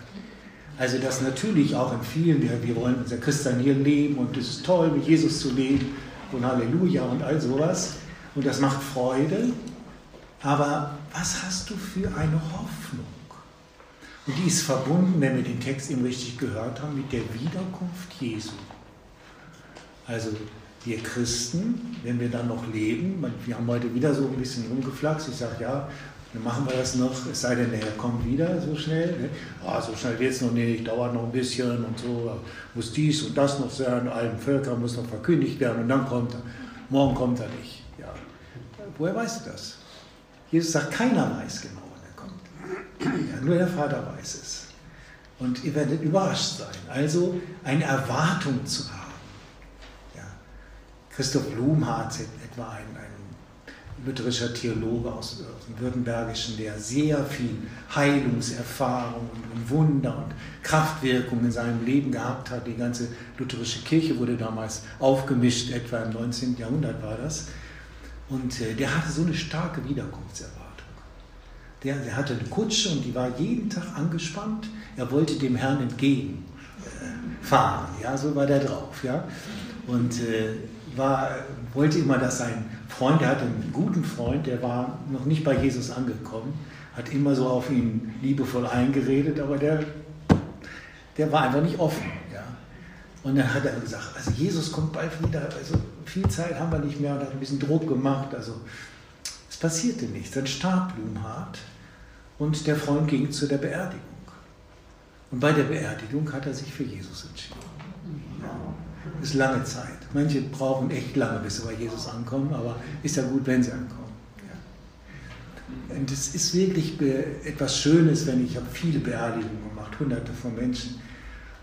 Also dass natürlich auch in vielen, wir wollen unser Christianier leben und es ist toll, mit Jesus zu leben und Halleluja und all sowas. Und das macht Freude. Aber was hast du für eine Hoffnung? Und die ist verbunden, wenn wir den Text eben richtig gehört haben, mit der Wiederkunft Jesu. Also wir Christen, wenn wir dann noch leben, wir haben heute wieder so ein bisschen rumgeflaxt, ich sage ja, dann machen wir das noch, es sei denn, der Herr kommt wieder so schnell. Ne? Ah, so schnell wird es noch nicht, dauert noch ein bisschen und so, muss dies und das noch sein, allen Völkern muss noch verkündigt werden und dann kommt er. Morgen kommt er nicht. Ja. Woher weißt du das? Jesus sagt, keiner weiß genau, wann er kommt. Ja, nur der Vater weiß es. Und ihr werdet überrascht sein. Also eine Erwartung zu haben. Christoph Blum hat etwa ein, ein lutherischer Theologe aus, aus, dem Württembergischen, der sehr viel Heilungserfahrung und Wunder und Kraftwirkung in seinem Leben gehabt hat. Die ganze lutherische Kirche wurde damals aufgemischt, etwa im 19. Jahrhundert war das. Und äh, der hatte so eine starke Wiederkunftserwartung. Der, der, hatte eine Kutsche und die war jeden Tag angespannt. Er wollte dem Herrn entgegenfahren. Äh, ja, so war der drauf. Ja. Und äh, war, wollte immer, dass sein Freund, der hatte einen guten Freund, der war noch nicht bei Jesus angekommen, hat immer so auf ihn liebevoll eingeredet, aber der, der war einfach nicht offen. Ja. Und dann hat er gesagt, also Jesus kommt bald wieder, also viel Zeit haben wir nicht mehr und hat ein bisschen Druck gemacht. Also es passierte nichts. Dann starb Blumhardt und der Freund ging zu der Beerdigung. Und bei der Beerdigung hat er sich für Jesus entschieden. Ja. Ist lange Zeit. Manche brauchen echt lange, bis sie bei Jesus ankommen, aber ist ja gut, wenn sie ankommen. Ja. Und es ist wirklich etwas Schönes, wenn ich habe viele Beerdigungen gemacht, hunderte von Menschen.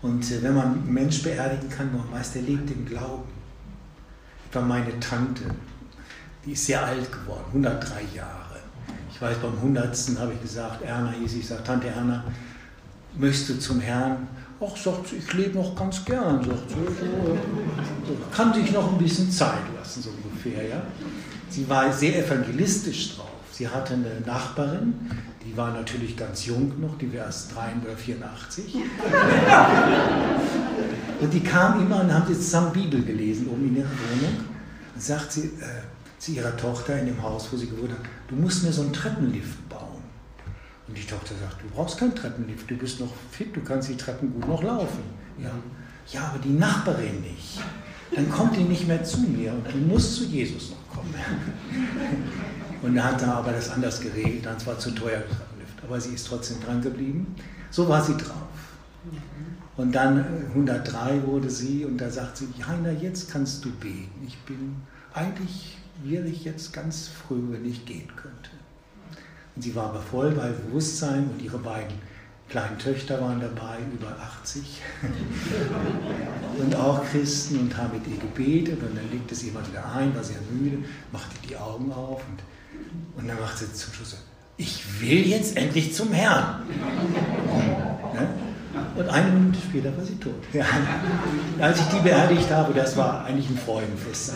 Und äh, wenn man einen Mensch beerdigen kann, noch meist er lebt im Glauben. Etwa meine Tante, die ist sehr alt geworden, 103 Jahre. Ich weiß, beim 100. habe ich gesagt, Erna hieß ich, sage, Tante Erna, möchtest du zum Herrn? Ach, sagt sie, ich lebe noch ganz gern, sagt sie. So, kann sich noch ein bisschen Zeit lassen, so ungefähr. Ja? Sie war sehr evangelistisch drauf. Sie hatte eine Nachbarin, die war natürlich ganz jung noch, die war erst 3 oder 84. und die kam immer und haben sie zusammen Bibel gelesen, oben in ihrer Wohnung. Dann sagt sie äh, zu ihrer Tochter in dem Haus, wo sie gewohnt hat, du musst mir so einen Treppenlift bauen. Und die Tochter sagt, du brauchst keinen Treppenlift, du bist noch fit, du kannst die Treppen gut noch laufen. Ja, ja aber die Nachbarin nicht. Dann kommt die nicht mehr zu mir und du musst zu Jesus noch kommen. Und dann hat er aber das anders geregelt, dann war zu teuer Treppenlift. Aber sie ist trotzdem dran geblieben. So war sie drauf. Und dann 103 äh, wurde sie und da sagt sie, Heiner, jetzt kannst du beten. Ich bin, eigentlich wäre ich jetzt ganz früh, wenn ich gehen könnte. Und sie war aber voll bei Bewusstsein und ihre beiden kleinen Töchter waren dabei, über 80. und auch Christen und haben mit ihr gebetet und dann legte sie immer wieder ein, war sehr müde, machte die Augen auf und, und dann machte sie zum Schluss, ich will jetzt endlich zum Herrn. ne? Und eine Minute später war sie tot. Ja. Als ich die beerdigt habe, das war eigentlich ein Freudenfest.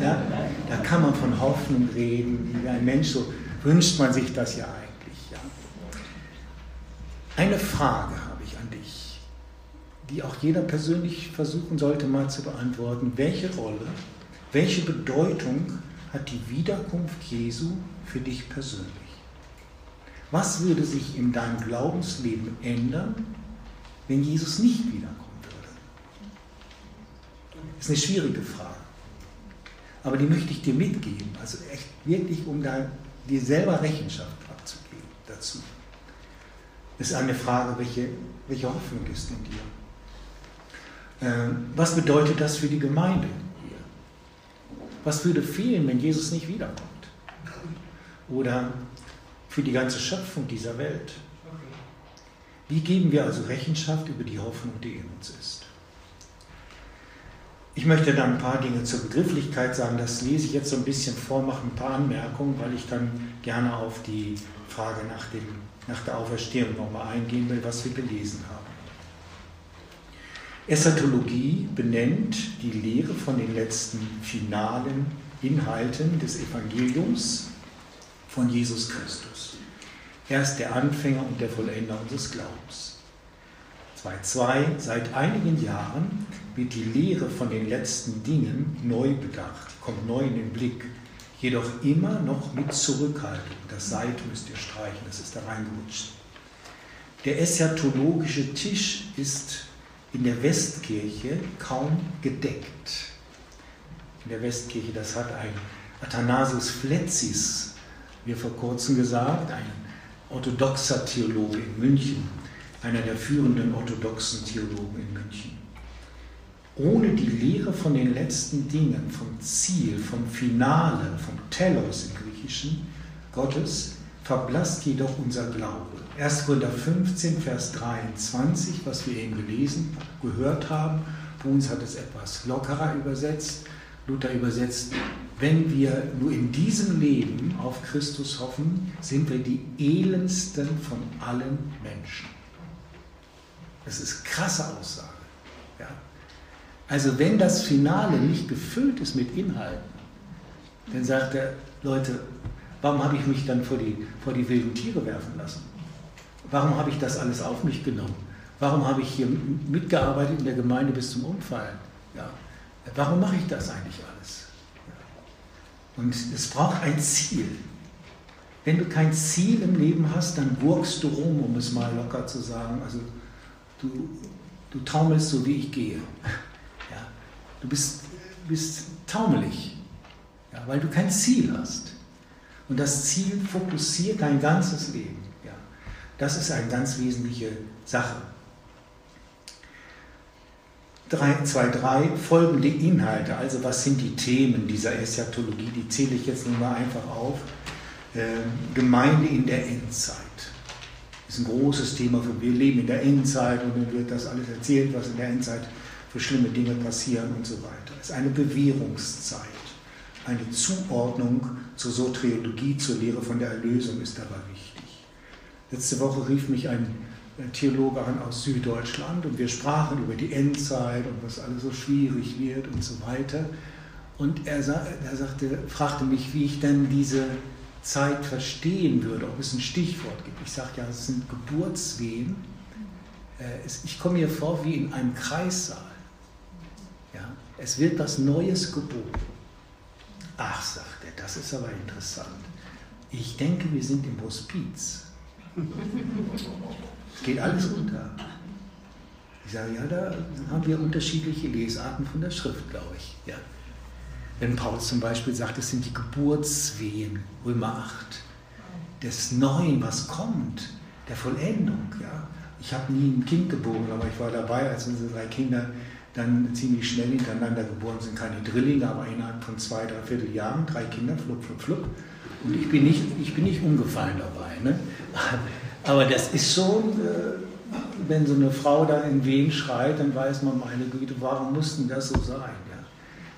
Ja. Da kann man von Hoffnung reden, wie ein Mensch so wünscht man sich das ja eigentlich. Ja. Eine Frage habe ich an dich, die auch jeder persönlich versuchen sollte mal zu beantworten. Welche Rolle, welche Bedeutung hat die Wiederkunft Jesu für dich persönlich? Was würde sich in deinem Glaubensleben ändern, wenn Jesus nicht wiederkommen würde? Das ist eine schwierige Frage. Aber die möchte ich dir mitgeben. Also echt wirklich, um da dir selber Rechenschaft abzugeben dazu. Es ist eine Frage, welche, welche Hoffnung ist in dir? Ähm, was bedeutet das für die Gemeinde hier? Was würde fehlen, wenn Jesus nicht wiederkommt? Oder für die ganze Schöpfung dieser Welt? Wie geben wir also Rechenschaft über die Hoffnung, die in uns ist? Ich möchte dann ein paar Dinge zur Begrifflichkeit sagen. Das lese ich jetzt so ein bisschen vor, mache ein paar Anmerkungen, weil ich dann gerne auf die Frage nach, dem, nach der Auferstehung nochmal eingehen will, was wir gelesen haben. Eschatologie benennt die Lehre von den letzten finalen Inhalten des Evangeliums von Jesus Christus. Er ist der Anfänger und der Vollender unseres Glaubens. 2.2. Seit einigen Jahren wird die Lehre von den letzten Dingen neu bedacht, kommt neu in den Blick, jedoch immer noch mit Zurückhaltung. Das Seit müsst ihr streichen, das ist da reingerutscht. Der eschatologische Tisch ist in der Westkirche kaum gedeckt. In der Westkirche, das hat ein Athanasius Fletzis mir vor kurzem gesagt, ein orthodoxer Theologe in München, einer der führenden orthodoxen Theologen in München. Ohne die Lehre von den letzten Dingen, vom Ziel, vom Finale, vom Telos im Griechischen Gottes, verblasst jedoch unser Glaube. 1. Korinther 15, Vers 23, was wir eben gelesen, gehört haben. Bruns hat es etwas lockerer übersetzt. Luther übersetzt, wenn wir nur in diesem Leben auf Christus hoffen, sind wir die elendsten von allen Menschen. Das ist krasse Aussage. Ja? Also wenn das Finale nicht gefüllt ist mit Inhalten, dann sagt er, Leute, warum habe ich mich dann vor die, vor die wilden Tiere werfen lassen? Warum habe ich das alles auf mich genommen? Warum habe ich hier mitgearbeitet in der Gemeinde bis zum Umfallen? Ja. Warum mache ich das eigentlich alles? Und es braucht ein Ziel. Wenn du kein Ziel im Leben hast, dann burgst du rum, um es mal locker zu sagen. Also du, du taumelst so, wie ich gehe. Du bist, bist taumelig, ja, weil du kein Ziel hast. Und das Ziel fokussiert dein ganzes Leben. Ja. Das ist eine ganz wesentliche Sache. 2.3 folgende Inhalte, also was sind die Themen dieser Eschatologie, die zähle ich jetzt nur mal einfach auf. Ähm, Gemeinde in der Endzeit. Das ist ein großes Thema für wir leben in der Endzeit und dann wird das alles erzählt, was in der Endzeit für schlimme Dinge passieren und so weiter. Es ist eine Bewährungszeit. Eine Zuordnung zur Soteriologie, zur Lehre von der Erlösung ist dabei wichtig. Letzte Woche rief mich ein Theologe an aus Süddeutschland und wir sprachen über die Endzeit und was alles so schwierig wird und so weiter. Und er, er sagte, fragte mich, wie ich denn diese Zeit verstehen würde, ob es ein Stichwort gibt. Ich sage ja, es sind Geburtswehen. Äh, ich komme mir vor wie in einem Kreissaal. Es wird was Neues geboren. Ach, sagt er, das ist aber interessant. Ich denke, wir sind im Hospiz. Es geht alles runter. Ich sage, ja, da haben wir unterschiedliche Lesarten von der Schrift, glaube ich. Ja. Wenn Paulus zum Beispiel sagt, es sind die Geburtswehen, Römer 8, des Neuen, was kommt, der Vollendung. Ja. Ich habe nie ein Kind geboren, aber ich war dabei, als unsere drei Kinder dann ziemlich schnell hintereinander geboren sind. Keine Drillinge, aber innerhalb von zwei, drei Vierteljahren, drei Kinder, flupp, flupp, flupp. Und ich bin nicht, ich bin nicht umgefallen dabei. Ne? Aber das ist schon, äh, wenn so eine Frau da in Wehen schreit, dann weiß man, meine Güte, warum mussten das so sein? Ja?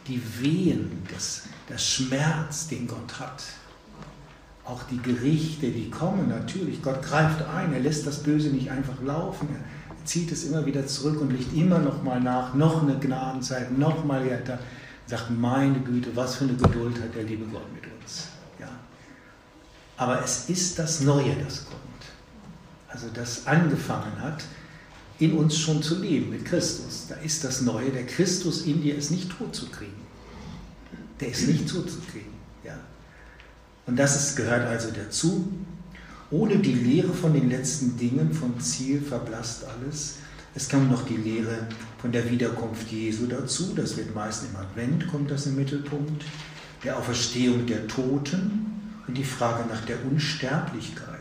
Die Wehen, das, das Schmerz, den Gott hat, auch die Gerichte, die kommen natürlich. Gott greift ein, er lässt das Böse nicht einfach laufen, er zieht es immer wieder zurück und legt immer noch mal nach, noch eine Gnadenzeit, noch mal härter. Sagt, meine Güte, was für eine Geduld hat der liebe Gott mit uns. Ja. Aber es ist das Neue, das kommt also das angefangen hat, in uns schon zu leben mit Christus. Da ist das Neue, der Christus in dir ist nicht tot zu kriegen. Der ist nicht tot zu kriegen. Ja. Und das ist, gehört also dazu. Ohne die Lehre von den letzten Dingen, vom Ziel verblasst alles. Es kommt noch die Lehre von der Wiederkunft Jesu dazu. Das wird meist im Advent, kommt das im Mittelpunkt. Der Auferstehung der Toten und die Frage nach der Unsterblichkeit.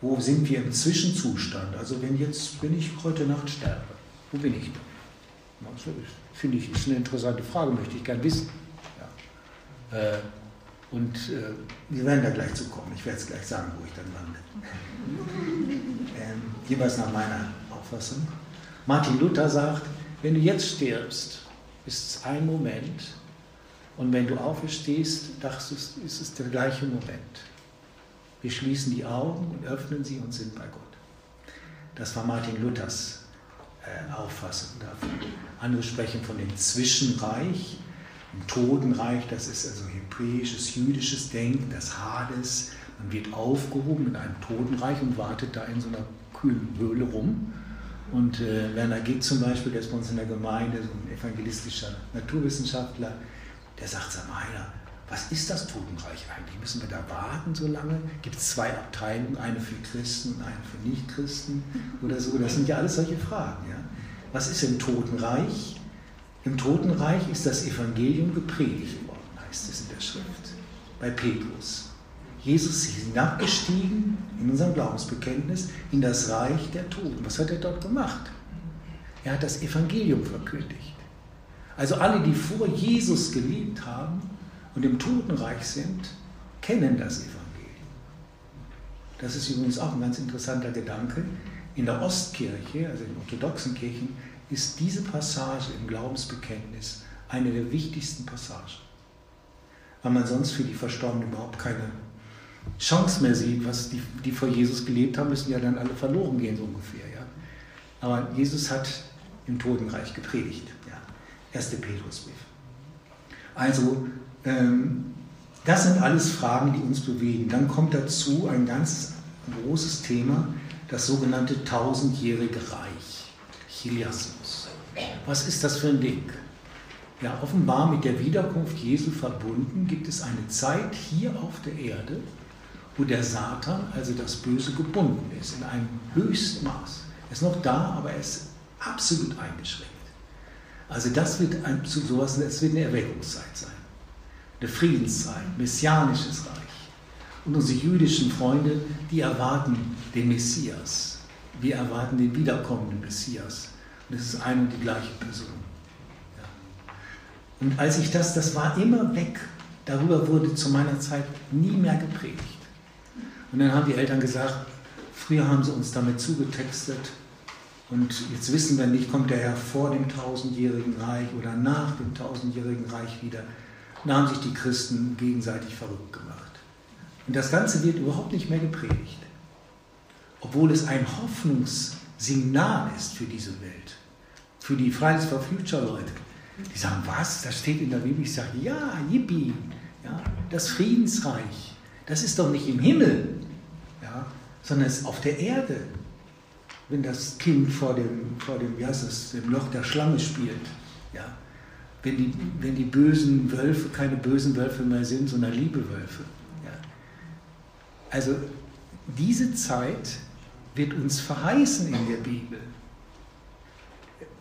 Wo sind wir im Zwischenzustand? Also wenn jetzt, wenn ich heute Nacht sterbe, wo bin ich dann? Finde ich, ist eine interessante Frage, möchte ich gerne wissen. Ja. Äh, und äh, wir werden da gleich zu kommen. Ich werde es gleich sagen, wo ich dann lande. ähm, jeweils nach meiner Auffassung. Martin Luther sagt, wenn du jetzt stirbst, ist es ein Moment. Und wenn du auferstehst, ist es der gleiche Moment. Wir schließen die Augen und öffnen sie und sind bei Gott. Das war Martin Luthers äh, Auffassung davon. Andere sprechen von dem Zwischenreich, dem Totenreich, das ist also hebräisches, jüdisches Denken, das Hades. Man wird aufgehoben in einem Totenreich und wartet da in so einer kühlen Höhle rum. Und äh, Werner Gitt zum Beispiel, der ist bei uns in der Gemeinde, so ein evangelistischer Naturwissenschaftler, der sagt, sag mal, was ist das Totenreich eigentlich? Müssen wir da warten so lange? Gibt es zwei Abteilungen, eine für Christen und eine für Nichtchristen oder so? Das sind ja alles solche Fragen. Ja? Was ist im Totenreich? Im Totenreich ist das Evangelium gepredigt worden, heißt es in der Schrift, bei Petrus. Jesus ist hinabgestiegen in unserem Glaubensbekenntnis in das Reich der Toten. Was hat er dort gemacht? Er hat das Evangelium verkündigt. Also alle, die vor Jesus gelebt haben, und im Totenreich sind, kennen das Evangelium. Das ist übrigens auch ein ganz interessanter Gedanke. In der Ostkirche, also in orthodoxen Kirchen, ist diese Passage im Glaubensbekenntnis eine der wichtigsten Passagen. Weil man sonst für die Verstorbenen überhaupt keine Chance mehr sieht, was die, die vor Jesus gelebt haben, müssen ja dann alle verloren gehen, so ungefähr. Ja? Aber Jesus hat im Totenreich gepredigt. Ja? 1. Petrusbrief. Also ähm, das sind alles Fragen, die uns bewegen. Dann kommt dazu ein ganz großes Thema, das sogenannte tausendjährige Reich, Chiliasmus. Was ist das für ein Ding? Ja, offenbar mit der Wiederkunft Jesu verbunden gibt es eine Zeit hier auf der Erde, wo der Satan, also das Böse, gebunden ist, in einem höchsten Maß. Er ist noch da, aber er ist absolut eingeschränkt. Also das wird ein, zu sowas, das wird eine Erweckungszeit sein eine Friedenszeit, messianisches Reich. Und unsere jüdischen Freunde, die erwarten den Messias. Wir erwarten den wiederkommenden Messias. Und es ist eine und die gleiche Person. Und als ich das, das war immer weg. Darüber wurde zu meiner Zeit nie mehr gepredigt. Und dann haben die Eltern gesagt, früher haben sie uns damit zugetextet. Und jetzt wissen wir nicht, kommt der Herr vor dem tausendjährigen Reich oder nach dem tausendjährigen Reich wieder. Da haben sich die Christen gegenseitig verrückt gemacht. Und das Ganze wird überhaupt nicht mehr gepredigt. Obwohl es ein Hoffnungssignal ist für diese Welt. Für die Fridays for Future Leute. Die sagen, was? Das steht in der Bibel. Ich sage, ja, yippie. Ja, das Friedensreich. Das ist doch nicht im Himmel, ja, sondern es ist auf der Erde. Wenn das Kind vor dem, vor dem, wie heißt es, dem Loch der Schlange spielt. Ja, wenn die, wenn die bösen Wölfe keine bösen Wölfe mehr sind, sondern liebe Wölfe. Ja. Also diese Zeit wird uns verheißen in der Bibel.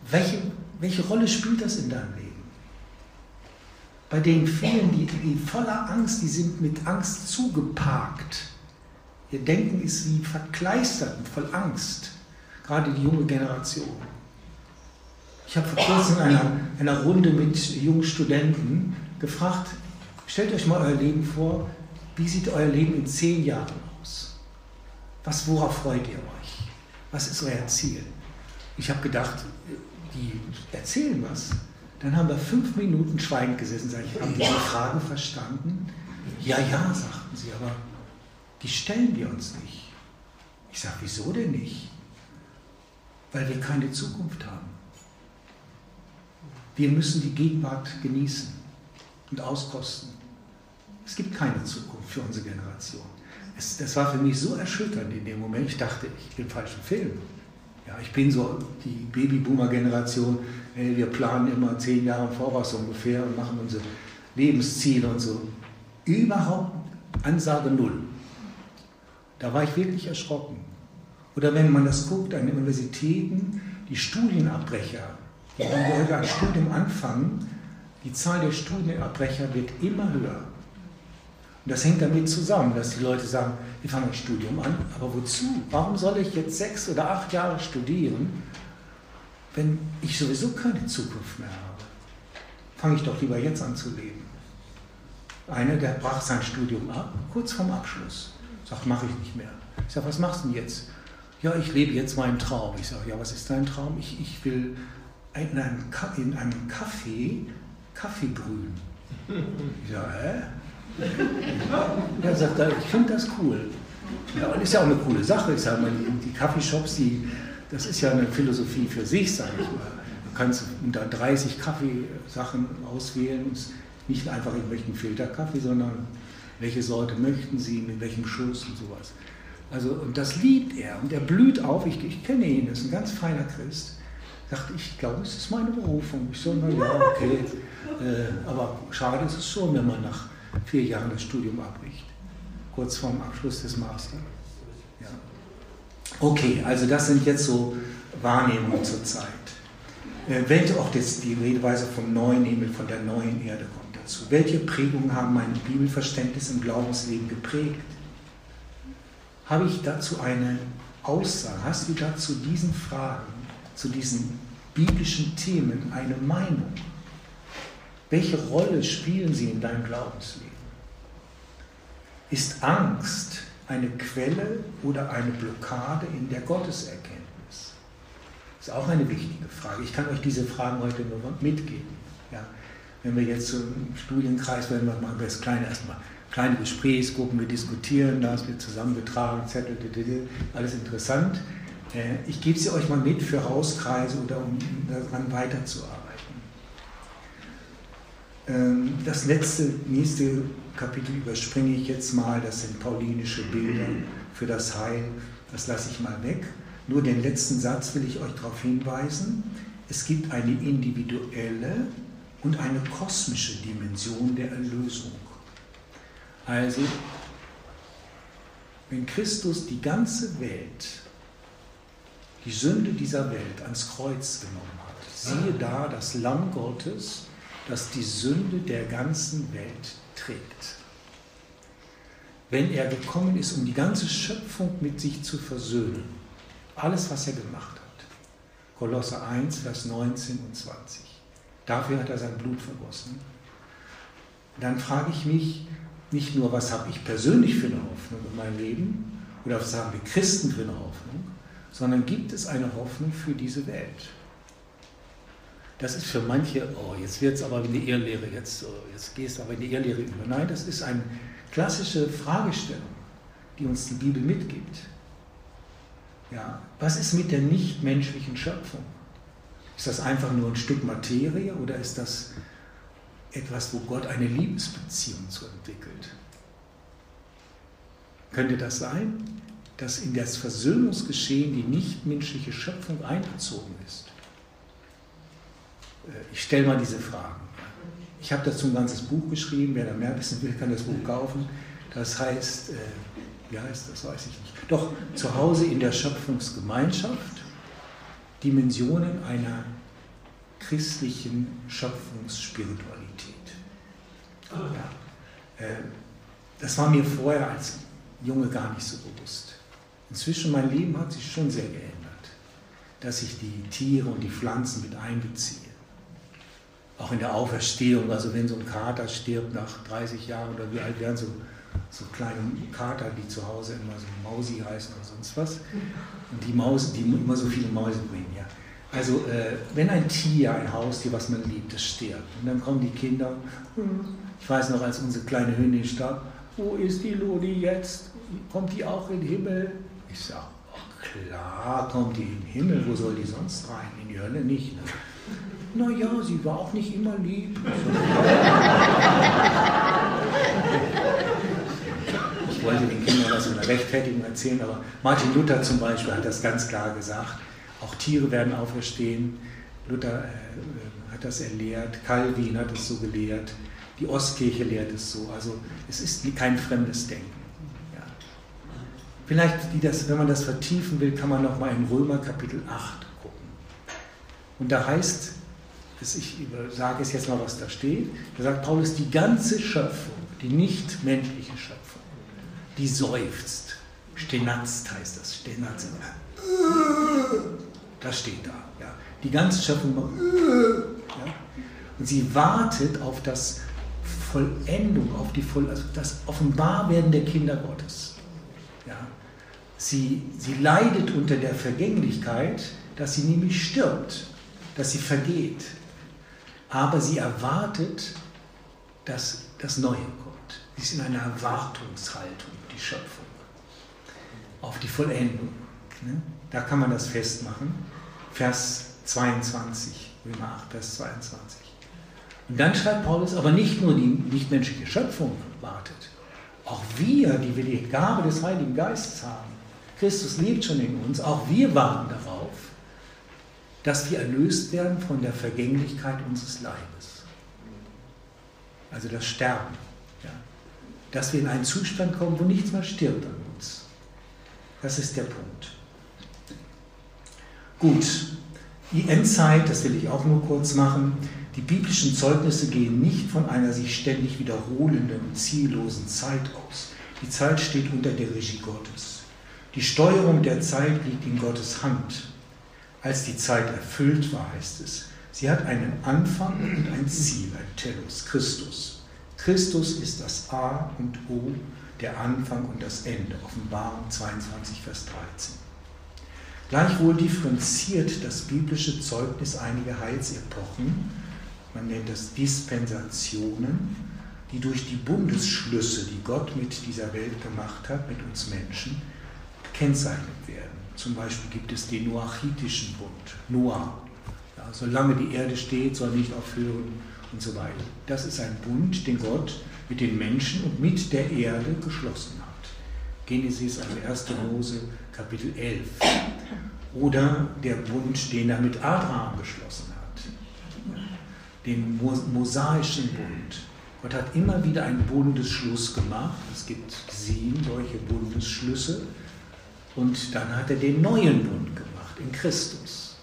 Welche, welche Rolle spielt das in deinem Leben? Bei den vielen, die, die voller Angst, die sind mit Angst zugeparkt. Ihr Denken ist wie verkleistert und voll Angst. Gerade die junge Generation. Ich habe vor kurzem in einer, einer Runde mit jungen Studenten gefragt, stellt euch mal euer Leben vor, wie sieht euer Leben in zehn Jahren aus? Was, worauf freut ihr euch? Was ist euer Ziel? Ich habe gedacht, die erzählen was. Dann haben wir fünf Minuten schweigend gesessen. Sag ich, haben diese Frage verstanden? Ja, ja, sagten sie, aber die stellen wir uns nicht. Ich sage, wieso denn nicht? Weil wir keine Zukunft haben. Wir müssen die Gegenwart genießen und auskosten. Es gibt keine Zukunft für unsere Generation. Es, das war für mich so erschütternd in dem Moment. Ich dachte, ich bin im falschen Film. Ja, ich bin so die Babyboomer-Generation. Wir planen immer zehn Jahre im Voraus ungefähr und machen unsere Lebensziele und so. Überhaupt Ansage null. Da war ich wirklich erschrocken. Oder wenn man das guckt an den Universitäten, die Studienabbrecher, wir heute ein Studium anfangen, die Zahl der Studienabbrecher wird immer höher. Und das hängt damit zusammen, dass die Leute sagen, wir fangen ein Studium an, aber wozu? Warum soll ich jetzt sechs oder acht Jahre studieren, wenn ich sowieso keine Zukunft mehr habe? Fange ich doch lieber jetzt an zu leben. Einer, der brach sein Studium ab, kurz vorm Abschluss. Sagt, mache ich nicht mehr. Ich sage, was machst du denn jetzt? Ja, ich lebe jetzt meinen Traum. Ich sage, ja, was ist dein Traum? Ich, ich will in einem, in einem Kaffee Kaffee brühen. Ich sage, hä? Er sagt, ich finde das cool. Ja, und ist ja auch eine coole Sache. Ich sage mal, die, Kaffeeshops, die, das ist ja eine Philosophie für sich, sage ich mal. Du kannst unter 30 Kaffeesachen auswählen. Nicht einfach irgendwelchen Filterkaffee, sondern welche Sorte möchten Sie, mit welchem Schuss und sowas. Also, und das liebt er und er blüht auf. Ich, ich kenne ihn, er ist ein ganz feiner Christ. Sagt, ich glaube, es ist meine Berufung. Ich so, na ja, okay. Äh, aber schade ist es schon, wenn man nach vier Jahren das Studium abbricht. Kurz vorm Abschluss des Masters. Ja. Okay, also das sind jetzt so Wahrnehmungen zur Zeit. Äh, welche auch jetzt die Redeweise vom neuen Himmel, von der neuen Erde kommt dazu. Welche Prägungen haben mein Bibelverständnis im Glaubensleben geprägt? Habe ich dazu eine Aussage? Hast du dazu diesen Fragen, zu diesen biblischen Themen eine Meinung? Welche Rolle spielen sie in deinem Glaubensleben? Ist Angst eine Quelle oder eine Blockade in der Gotteserkenntnis? Das ist auch eine wichtige Frage. Ich kann euch diese Fragen heute nur mitgeben. Ja. Wenn wir jetzt zum Studienkreis, werden wir mal das kleine erstmal kleine Gesprächsgruppen, wir diskutieren das, wir zusammen betragen, Zettel, alles interessant. Äh, ich gebe sie euch mal mit für Hauskreise oder um daran weiterzuarbeiten. Ähm, das letzte, nächste Kapitel überspringe ich jetzt mal, das sind paulinische Bilder für das Heil, das lasse ich mal weg. Nur den letzten Satz will ich euch darauf hinweisen. Es gibt eine individuelle und eine kosmische Dimension der Erlösung. Also, wenn Christus die ganze Welt, die Sünde dieser Welt ans Kreuz genommen hat, siehe da das Lamm Gottes, das die Sünde der ganzen Welt trägt. Wenn er gekommen ist, um die ganze Schöpfung mit sich zu versöhnen, alles, was er gemacht hat. Kolosser 1, Vers 19 und 20. Dafür hat er sein Blut vergossen. Dann frage ich mich nicht nur, was habe ich persönlich für eine Hoffnung in meinem Leben oder was haben wir Christen für eine Hoffnung, sondern gibt es eine Hoffnung für diese Welt. Das ist für manche, oh, jetzt wird es aber in die Irrlehre, jetzt, oh, jetzt gehst du aber in die Irrlehre über. Nein, das ist eine klassische Fragestellung, die uns die Bibel mitgibt. Ja, was ist mit der nichtmenschlichen Schöpfung? Ist das einfach nur ein Stück Materie oder ist das etwas, wo Gott eine Liebesbeziehung zu entwickelt? Könnte das sein, dass in das Versöhnungsgeschehen die nichtmenschliche Schöpfung einbezogen ist? Äh, ich stelle mal diese Fragen. Ich habe dazu ein ganzes Buch geschrieben. Wer da mehr wissen will, kann das Buch kaufen. Das heißt, äh, wie heißt das, weiß ich nicht. Doch zu Hause in der Schöpfungsgemeinschaft Dimensionen einer christlichen Schöpfungsspiritualität. Ja. Äh, das war mir vorher als Junge gar nicht so bewusst. Inzwischen mein Leben hat sich schon sehr geändert, dass ich die Tiere und die Pflanzen mit einbeziehe. Auch in der Auferstehung, also wenn so ein Kater stirbt nach 30 Jahren oder wie alt werden so so kleine Kater, die zu Hause immer so Mausi heißen oder sonst was. Und die Maus, die immer so viele Mäuse bringen, ja. Also äh, wenn ein Tier, ein Haustier, was man liebt, das stirbt, und dann kommen die Kinder, ich weiß noch, als unsere kleine Hündin starb, wo ist die Lodi jetzt? Kommt die auch in den Himmel? Ich sage, oh, klar kommt die in den Himmel, wo soll die sonst rein? In die Hölle nicht. Ne? Naja, sie war auch nicht immer lieb. Ich wollte den Kindern das in der Rechtfertigung erzählen, aber Martin Luther zum Beispiel hat das ganz klar gesagt. Auch Tiere werden auferstehen. Luther äh, hat das erlehrt, Calvin hat es so gelehrt, die Ostkirche lehrt es so. Also es ist kein fremdes Denken. Ja. Vielleicht, das, wenn man das vertiefen will, kann man noch mal in Römer Kapitel 8 gucken. Und da heißt, ich sage es jetzt mal, was da steht, da sagt Paulus, die ganze Schöpfung, die nicht menschliche Schöpfung, die seufzt. Stenatzt heißt das. Stenatzt. Das steht da. Ja. Die ganze Schöpfung. Ja. Und sie wartet auf das Vollendung, auf die Voll, also das Offenbarwerden der Kinder Gottes. Ja. Sie, sie leidet unter der Vergänglichkeit, dass sie nämlich stirbt, dass sie vergeht. Aber sie erwartet, dass das Neue kommt. Sie ist in einer Erwartungshaltung die Schöpfung, auf die Vollendung. Ne? Da kann man das festmachen. Vers 22, Römer 8, Vers 22. Und dann schreibt Paulus, aber nicht nur die nichtmenschliche Schöpfung wartet, Auch wir, die wir die Gabe des Heiligen Geistes haben, Christus lebt schon in uns, auch wir warten darauf, dass wir erlöst werden von der Vergänglichkeit unseres Leibes. Also das Sterben. Ja. Dass wir in einen Zustand kommen, wo nichts mehr stirbt an uns. Das ist der Punkt. Gut, die Endzeit, das will ich auch nur kurz machen. Die biblischen Zeugnisse gehen nicht von einer sich ständig wiederholenden, ziellosen Zeit aus. Die Zeit steht unter der Regie Gottes. Die Steuerung der Zeit liegt in Gottes Hand. Als die Zeit erfüllt war, heißt es, sie hat einen Anfang und ein Ziel, ein Telos, Christus. Christus ist das A und O, der Anfang und das Ende. Offenbarung 22, Vers 13. Gleichwohl differenziert das biblische Zeugnis einige Heilsepochen man nennt das Dispensationen, die durch die Bundesschlüsse, die Gott mit dieser Welt gemacht hat, mit uns Menschen, gekennzeichnet werden. Zum Beispiel gibt es den Noachitischen Bund, Noah. Ja, solange die Erde steht, soll nicht aufhören und so weiter. Das ist ein Bund, den Gott mit den Menschen und mit der Erde geschlossen hat. Genesis, also 1. Mose, Kapitel 11. Oder der Bund, den er mit Abraham geschlossen hat den mosaischen Bund. Gott hat immer wieder einen Bundesschluss gemacht. Es gibt sieben solche Bundesschlüsse. Und dann hat er den neuen Bund gemacht in Christus.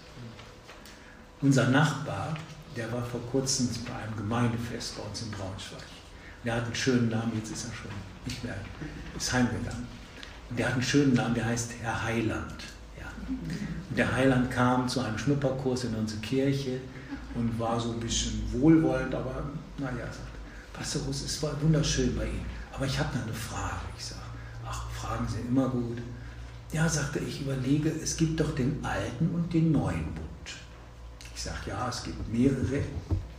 Unser Nachbar, der war vor kurzem bei einem Gemeindefest bei uns in Braunschweig. Der hat einen schönen Namen, jetzt ist er schon nicht mehr, ist heimgegangen. Und der hat einen schönen Namen, der heißt Herr Heiland. Ja. Und der Heiland kam zu einem Schnupperkurs in unsere Kirche und war so ein bisschen wohlwollend, aber naja, sagt, Pastor Russ, es war wunderschön bei Ihnen, aber ich habe noch eine Frage. Ich sage, ach, Fragen sind immer gut. Ja, sagte ich, überlege, es gibt doch den alten und den neuen Bund. Ich sage, ja, es gibt mehrere,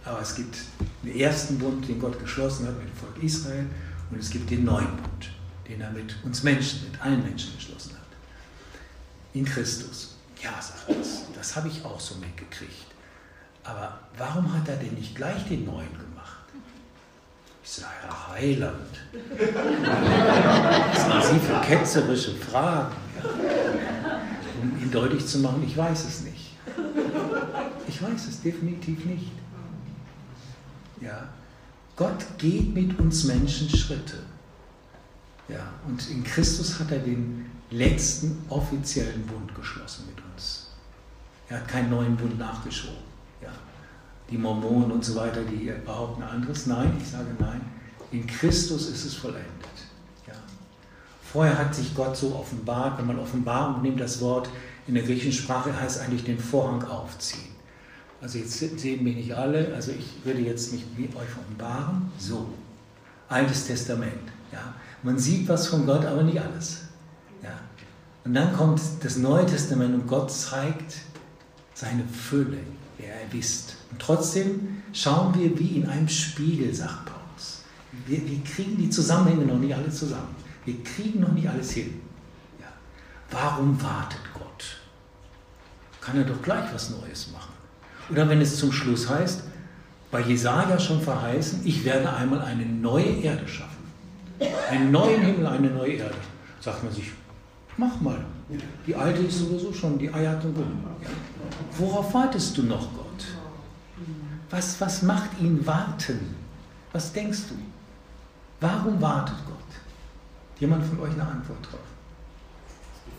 aber es gibt den ersten Bund, den Gott geschlossen hat mit dem Volk Israel, und es gibt den neuen Bund, den er mit uns Menschen, mit allen Menschen geschlossen hat. In Christus. Ja, sagt er, das, das habe ich auch so mitgekriegt. Aber warum hat er denn nicht gleich den neuen gemacht? Ich sage, Herr Heiland, was sind Sie für ketzerische Fragen? Um ihn deutlich zu machen, ich weiß es nicht. Ich weiß es definitiv nicht. Ja, Gott geht mit uns Menschen Schritte. Ja, und in Christus hat er den letzten offiziellen Bund geschlossen mit uns. Er hat keinen neuen Bund nachgeschoben die Mormonen und so weiter, die behaupten anderes. Nein, ich sage nein. In Christus ist es vollendet. Vorher hat sich Gott so offenbart, wenn man Offenbarung nimmt, das Wort in der griechischen Sprache heißt eigentlich den Vorhang aufziehen. Also jetzt sehen mich nicht alle, also ich würde jetzt mich mit euch offenbaren. So, Altes Testament. Ja. Man sieht was von Gott, aber nicht alles. Ja. Und dann kommt das Neue Testament und Gott zeigt seine Fülle, wer er ist. Und trotzdem schauen wir wie in einem Spiegel, sagt Paulus. Wir, wir kriegen die Zusammenhänge noch nicht alle zusammen. Wir kriegen noch nicht alles hin. Ja. Warum wartet Gott? Kann er doch gleich was Neues machen. Oder wenn es zum Schluss heißt, bei Jesaja schon verheißen, ich werde einmal eine neue Erde schaffen. Einen neuen Himmel, eine neue Erde. Sagt man sich, mach mal. Die alte ist sowieso schon, die Eier hat und Bumm. Ja. Worauf wartest du noch, Gott? Was, was macht ihn warten? Was denkst du? Warum wartet Gott? Jemand von euch eine Antwort drauf?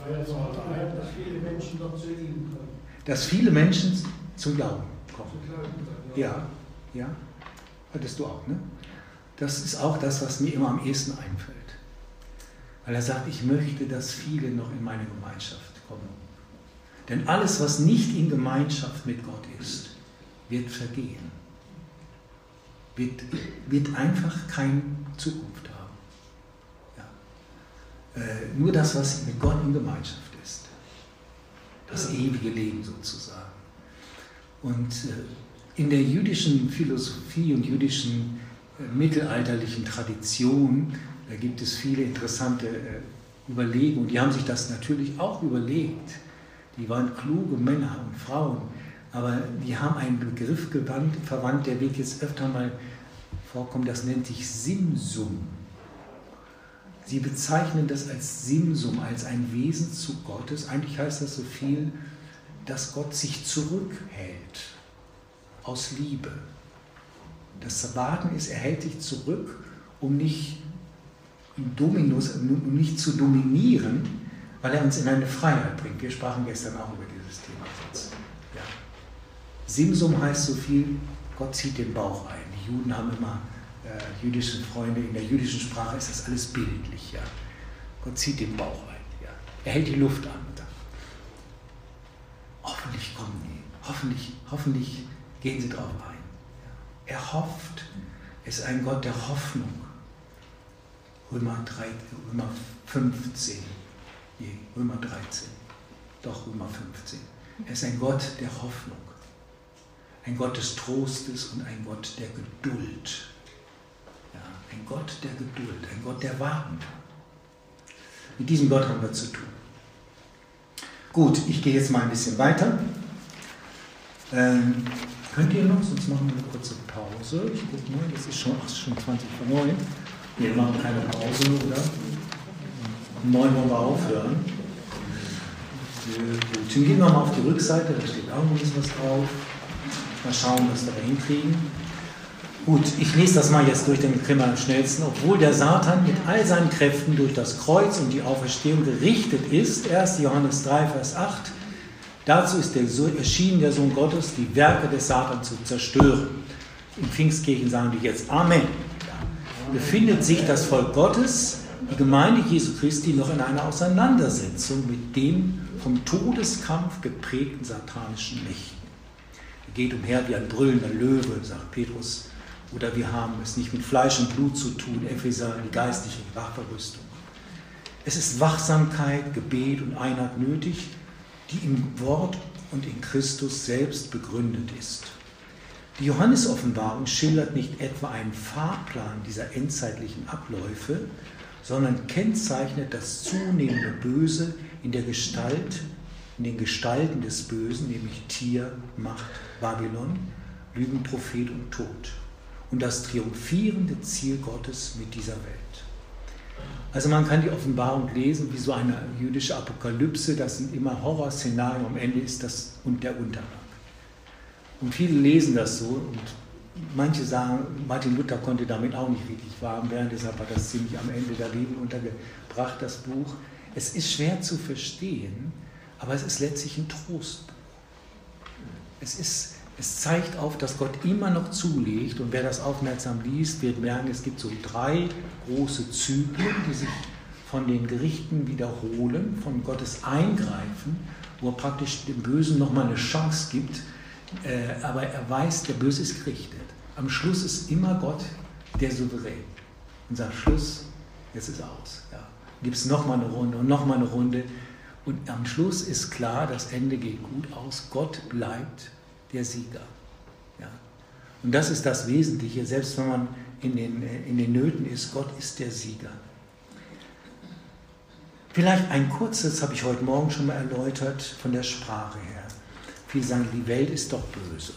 Dass viele Menschen doch zu ihm kommen. Dass viele Menschen zum Glauben kommen. Ja, ja. Hattest du auch, ne? Das ist auch das, was mir immer am ehesten einfällt. Weil er sagt, ich möchte, dass viele noch in meine Gemeinschaft kommen. Denn alles, was nicht in Gemeinschaft mit Gott ist, wird vergehen. Wird, wird einfach keine Zukunft nur das, was mit Gott in Gemeinschaft ist. Das ewige Leben sozusagen. Und äh, in der jüdischen Philosophie und jüdischen äh, mittelalterlichen Tradition, da gibt es viele interessante äh, Überlegungen. Die haben sich das natürlich auch überlegt. Die waren kluge Männer und Frauen aber die haben einen Begriff gewandt, verwandt, der wird jetzt öfter mal vorkommen, das nennt sich Simsum. Sie bezeichnen das als Simsum, als ein Wesen zu Gottes. Eigentlich heißt das so viel, dass Gott sich zurückhält aus Liebe. Das Warten ist, er hält sich zurück, um nicht, Dominus, um nicht zu dominieren, weil er uns in eine Freiheit bringt. Wir sprachen gestern auch über dieses Thema. Ja. Simsum heißt so viel, Gott zieht den Bauch ein. Die Juden haben immer äh, jüdische Freunde, in der jüdischen Sprache ist das alles bildlich. Ja. Gott zieht den Bauch ein. Ja. Er hält die Luft an und sagt, hoffentlich kommen die, hoffentlich, hoffentlich gehen sie drauf ein. Er hofft, er ist ein Gott der Hoffnung. Römer, 3, Römer 15, nee, Römer 13, doch Römer 15. Er ist ein Gott der Hoffnung, ein Gott des Trostes und ein Gott der Geduld. Ein Gott der Geduld, ein Gott der warten Mit diesem Gott haben wir zu tun. Gut, ich gehe jetzt mal ein bisschen weiter. Ähm, könnt ihr noch, sonst machen wir eine kurze Pause. Ich gucke mal, das ist schon, ach, schon 20 vor 9. Wir machen keine Pause, oder? Um 9 wollen wir aufhören. Gut, dann gehen wir mal auf die Rückseite, da steht auch noch ein bisschen was drauf. Mal schauen, was wir da hinkriegen. Gut, ich lese das mal jetzt durch, damit kriegen wir am schnellsten. Obwohl der Satan mit all seinen Kräften durch das Kreuz und die Auferstehung gerichtet ist, 1. Johannes 3, Vers 8, dazu ist der, erschienen der Sohn Gottes, die Werke des Satans zu zerstören. In Pfingstkirchen sagen die jetzt Amen. Befindet sich das Volk Gottes, die Gemeinde Jesu Christi, noch in einer Auseinandersetzung mit dem vom Todeskampf geprägten satanischen Mächten. Er geht umher wie ein brüllender Löwe, sagt Petrus oder wir haben es nicht mit Fleisch und Blut zu tun, Epheser, die geistliche Wachverrüstung. Es ist Wachsamkeit, Gebet und Einheit nötig, die im Wort und in Christus selbst begründet ist. Die Johannes-Offenbarung schildert nicht etwa einen Fahrplan dieser endzeitlichen Abläufe, sondern kennzeichnet das zunehmende Böse in der Gestalt, in den Gestalten des Bösen, nämlich Tier, Macht, Babylon, Lügenprophet und Tod und das triumphierende Ziel Gottes mit dieser Welt. Also man kann die Offenbarung lesen wie so eine jüdische Apokalypse, das sind immer Horrorszenarien, am Ende ist das und der Untergang. Und viele lesen das so und manche sagen, Martin Luther konnte damit auch nicht richtig warm werden, deshalb hat das ziemlich am Ende der Bibel untergebracht, das Buch. Es ist schwer zu verstehen, aber es ist letztlich ein Trostbuch. Es ist es zeigt auf, dass Gott immer noch zulegt und wer das aufmerksam liest, wird merken, es gibt so drei große Zyklen, die sich von den Gerichten wiederholen, von Gottes Eingreifen, wo er praktisch dem Bösen nochmal eine Chance gibt, äh, aber er weiß, der Böse ist gerichtet. Am Schluss ist immer Gott der Souverän und sagt, Schluss, jetzt ist aus. Ja. Gibt es nochmal eine Runde und nochmal eine Runde und am Schluss ist klar, das Ende geht gut aus, Gott bleibt der Sieger. Ja. Und das ist das Wesentliche, selbst wenn man in den, in den Nöten ist, Gott ist der Sieger. Vielleicht ein kurzes, habe ich heute Morgen schon mal erläutert, von der Sprache her. Viele sagen, die Welt ist doch böse.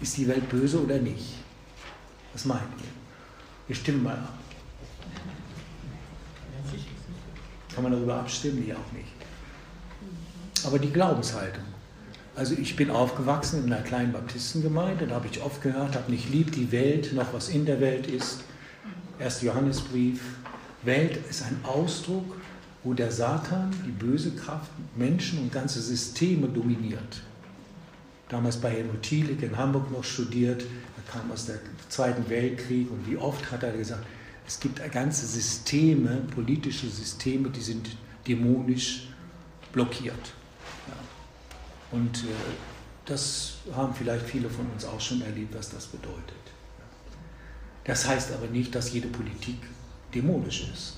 Ist die Welt böse oder nicht? Was meint ihr? Wir stimmen mal ab. Kann man darüber abstimmen? Nee, auch nicht. Aber die Glaubenshaltung. Also ich bin aufgewachsen in einer kleinen Baptistengemeinde, da habe ich oft gehört, habe nicht lieb die Welt, noch was in der Welt ist. Erst Johannesbrief. Welt ist ein Ausdruck, wo der Satan, die böse Kraft, Menschen und ganze Systeme dominiert. Damals bei Helmut Thielik in Hamburg noch studiert, er kam aus dem Zweiten Weltkrieg und wie oft hat er gesagt, es gibt ganze Systeme, politische Systeme, die sind dämonisch blockiert. Und äh, das haben vielleicht viele von uns auch schon erlebt, was das bedeutet. Das heißt aber nicht, dass jede Politik dämonisch ist.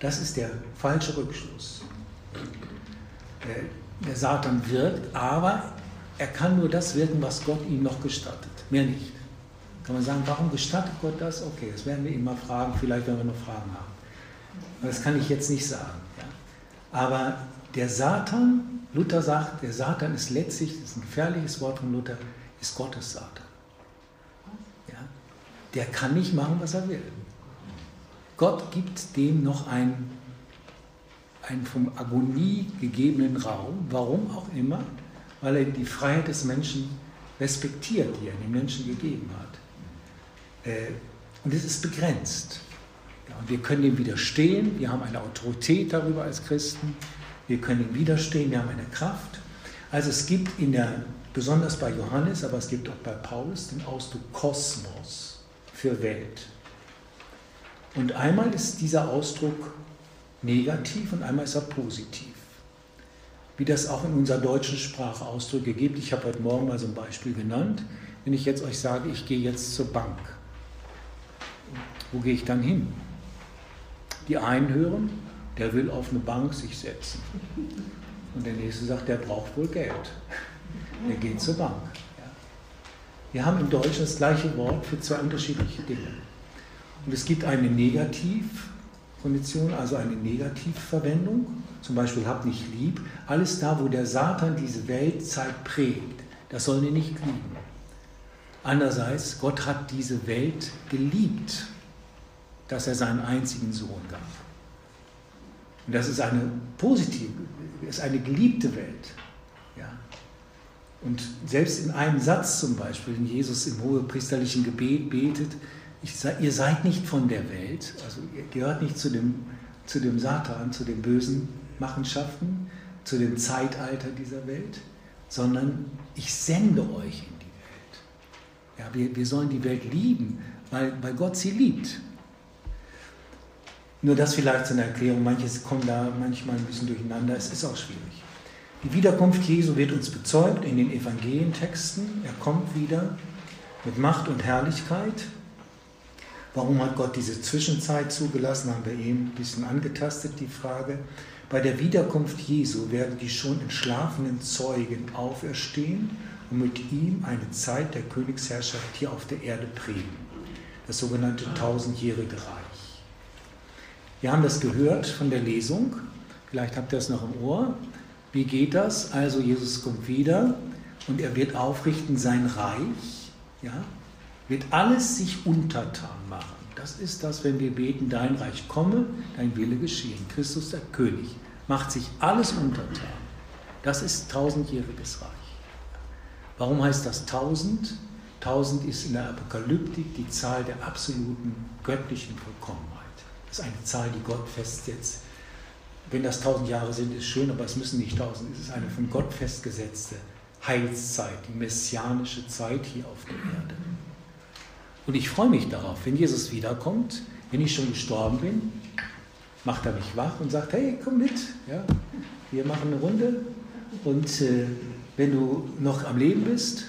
Das ist der falsche Rückschluss. Der Satan wirkt, aber er kann nur das wirken, was Gott ihm noch gestattet. Mehr nicht. Kann man sagen, warum gestattet Gott das? Okay, das werden wir ihn mal fragen, vielleicht wenn wir noch Fragen haben. Das kann ich jetzt nicht sagen. Aber der Satan Luther sagt, der Satan ist letztlich, das ist ein gefährliches Wort von Luther, ist Gottes Satan. Ja? Der kann nicht machen, was er will. Gott gibt dem noch einen, einen vom Agonie gegebenen Raum, warum auch immer, weil er die Freiheit des Menschen respektiert, die er dem Menschen gegeben hat. Äh, und es ist begrenzt. Ja, und wir können dem widerstehen, wir haben eine Autorität darüber als Christen, wir können ihm widerstehen, wir haben eine Kraft. Also es gibt in der, besonders bei Johannes, aber es gibt auch bei Paulus den Ausdruck Kosmos für Welt. Und einmal ist dieser Ausdruck negativ und einmal ist er positiv. Wie das auch in unserer deutschen Sprache Ausdrücke gibt. Ich habe heute Morgen mal so ein Beispiel genannt. Wenn ich jetzt euch sage, ich gehe jetzt zur Bank, wo gehe ich dann hin? Die einen hören, der will auf eine Bank sich setzen. Und der nächste sagt, der braucht wohl Geld. Der geht zur Bank. Wir haben im Deutschen das gleiche Wort für zwei unterschiedliche Dinge. Und es gibt eine Negativkondition, also eine Negativverwendung, zum Beispiel hab nicht lieb. Alles da, wo der Satan diese Weltzeit prägt, das sollen wir nicht lieben. Andererseits, Gott hat diese Welt geliebt, dass er seinen einzigen Sohn gab. Und das ist eine positive, ist eine geliebte Welt. Ja. Und selbst in einem Satz zum Beispiel, wenn Jesus im hohepriesterlichen Gebet betet, ich, ihr seid nicht von der Welt, also ihr gehört nicht zu dem, zu dem Satan, zu den bösen Machenschaften, zu dem Zeitalter dieser Welt, sondern ich sende euch in die Welt. Ja, wir, wir sollen die Welt lieben, weil, weil Gott sie liebt. Nur das vielleicht zu einer Erklärung, manches kommt da manchmal ein bisschen durcheinander, es ist auch schwierig. Die Wiederkunft Jesu wird uns bezeugt in den Evangelientexten. Er kommt wieder mit Macht und Herrlichkeit. Warum hat Gott diese Zwischenzeit zugelassen, haben wir eben ein bisschen angetastet, die Frage. Bei der Wiederkunft Jesu werden die schon entschlafenen Zeugen auferstehen und mit ihm eine Zeit der Königsherrschaft hier auf der Erde prägen. Das sogenannte tausendjährige Reich. Wir haben das gehört von der Lesung. Vielleicht habt ihr es noch im Ohr. Wie geht das? Also Jesus kommt wieder und er wird aufrichten sein Reich. Ja? wird alles sich untertan machen. Das ist das, wenn wir beten, dein Reich komme, dein Wille geschehen. Christus der König macht sich alles untertan. Das ist tausendjähriges Reich. Warum heißt das tausend? Tausend ist in der Apokalyptik die Zahl der absoluten göttlichen Vollkommenheit. Das ist eine Zahl, die Gott festsetzt. Wenn das tausend Jahre sind, ist schön, aber es müssen nicht tausend. Es ist eine von Gott festgesetzte Heilszeit, die messianische Zeit hier auf der Erde. Und ich freue mich darauf, wenn Jesus wiederkommt, wenn ich schon gestorben bin, macht er mich wach und sagt, hey, komm mit, ja, wir machen eine Runde. Und äh, wenn du noch am Leben bist,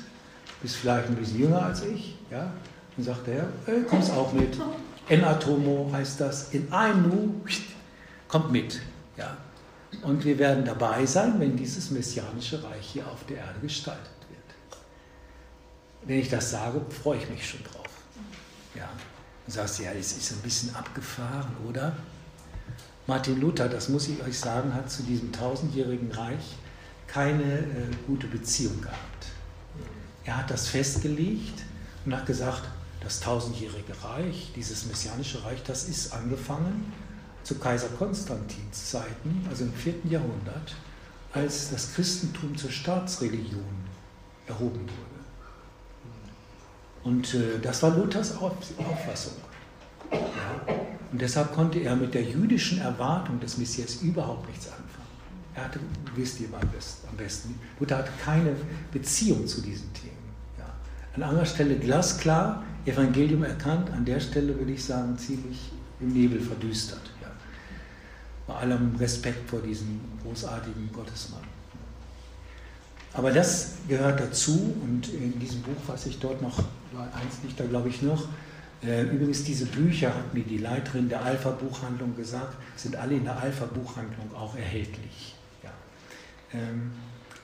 bist vielleicht ein bisschen jünger als ich, ja, dann sagt er, hey, kommst auch mit. En atomo heißt das, in einem Nu, kommt mit. Ja. Und wir werden dabei sein, wenn dieses messianische Reich hier auf der Erde gestaltet wird. Wenn ich das sage, freue ich mich schon drauf. Ja. Dann sagst du, ja, das ist ein bisschen abgefahren, oder? Martin Luther, das muss ich euch sagen, hat zu diesem tausendjährigen Reich keine äh, gute Beziehung gehabt. Er hat das festgelegt und hat gesagt, das tausendjährige Reich, dieses messianische Reich, das ist angefangen zu Kaiser Konstantins Zeiten, also im vierten Jahrhundert, als das Christentum zur Staatsreligion erhoben wurde. Und äh, das war Luthers Auffassung. Ja. Und deshalb konnte er mit der jüdischen Erwartung des Messias überhaupt nichts anfangen. Er hatte, wisst ihr am besten, Luther hatte keine Beziehung zu diesen Themen. Ja. An anderer Stelle glasklar, Evangelium erkannt, an der Stelle würde ich sagen, ziemlich im Nebel verdüstert. Ja. Bei allem Respekt vor diesem großartigen Gottesmann. Aber das gehört dazu und in diesem Buch, was ich dort noch, eins liegt da glaube ich noch, äh, übrigens diese Bücher, hat mir die Leiterin der Alpha-Buchhandlung gesagt, sind alle in der Alpha-Buchhandlung auch erhältlich. Ja. Ähm,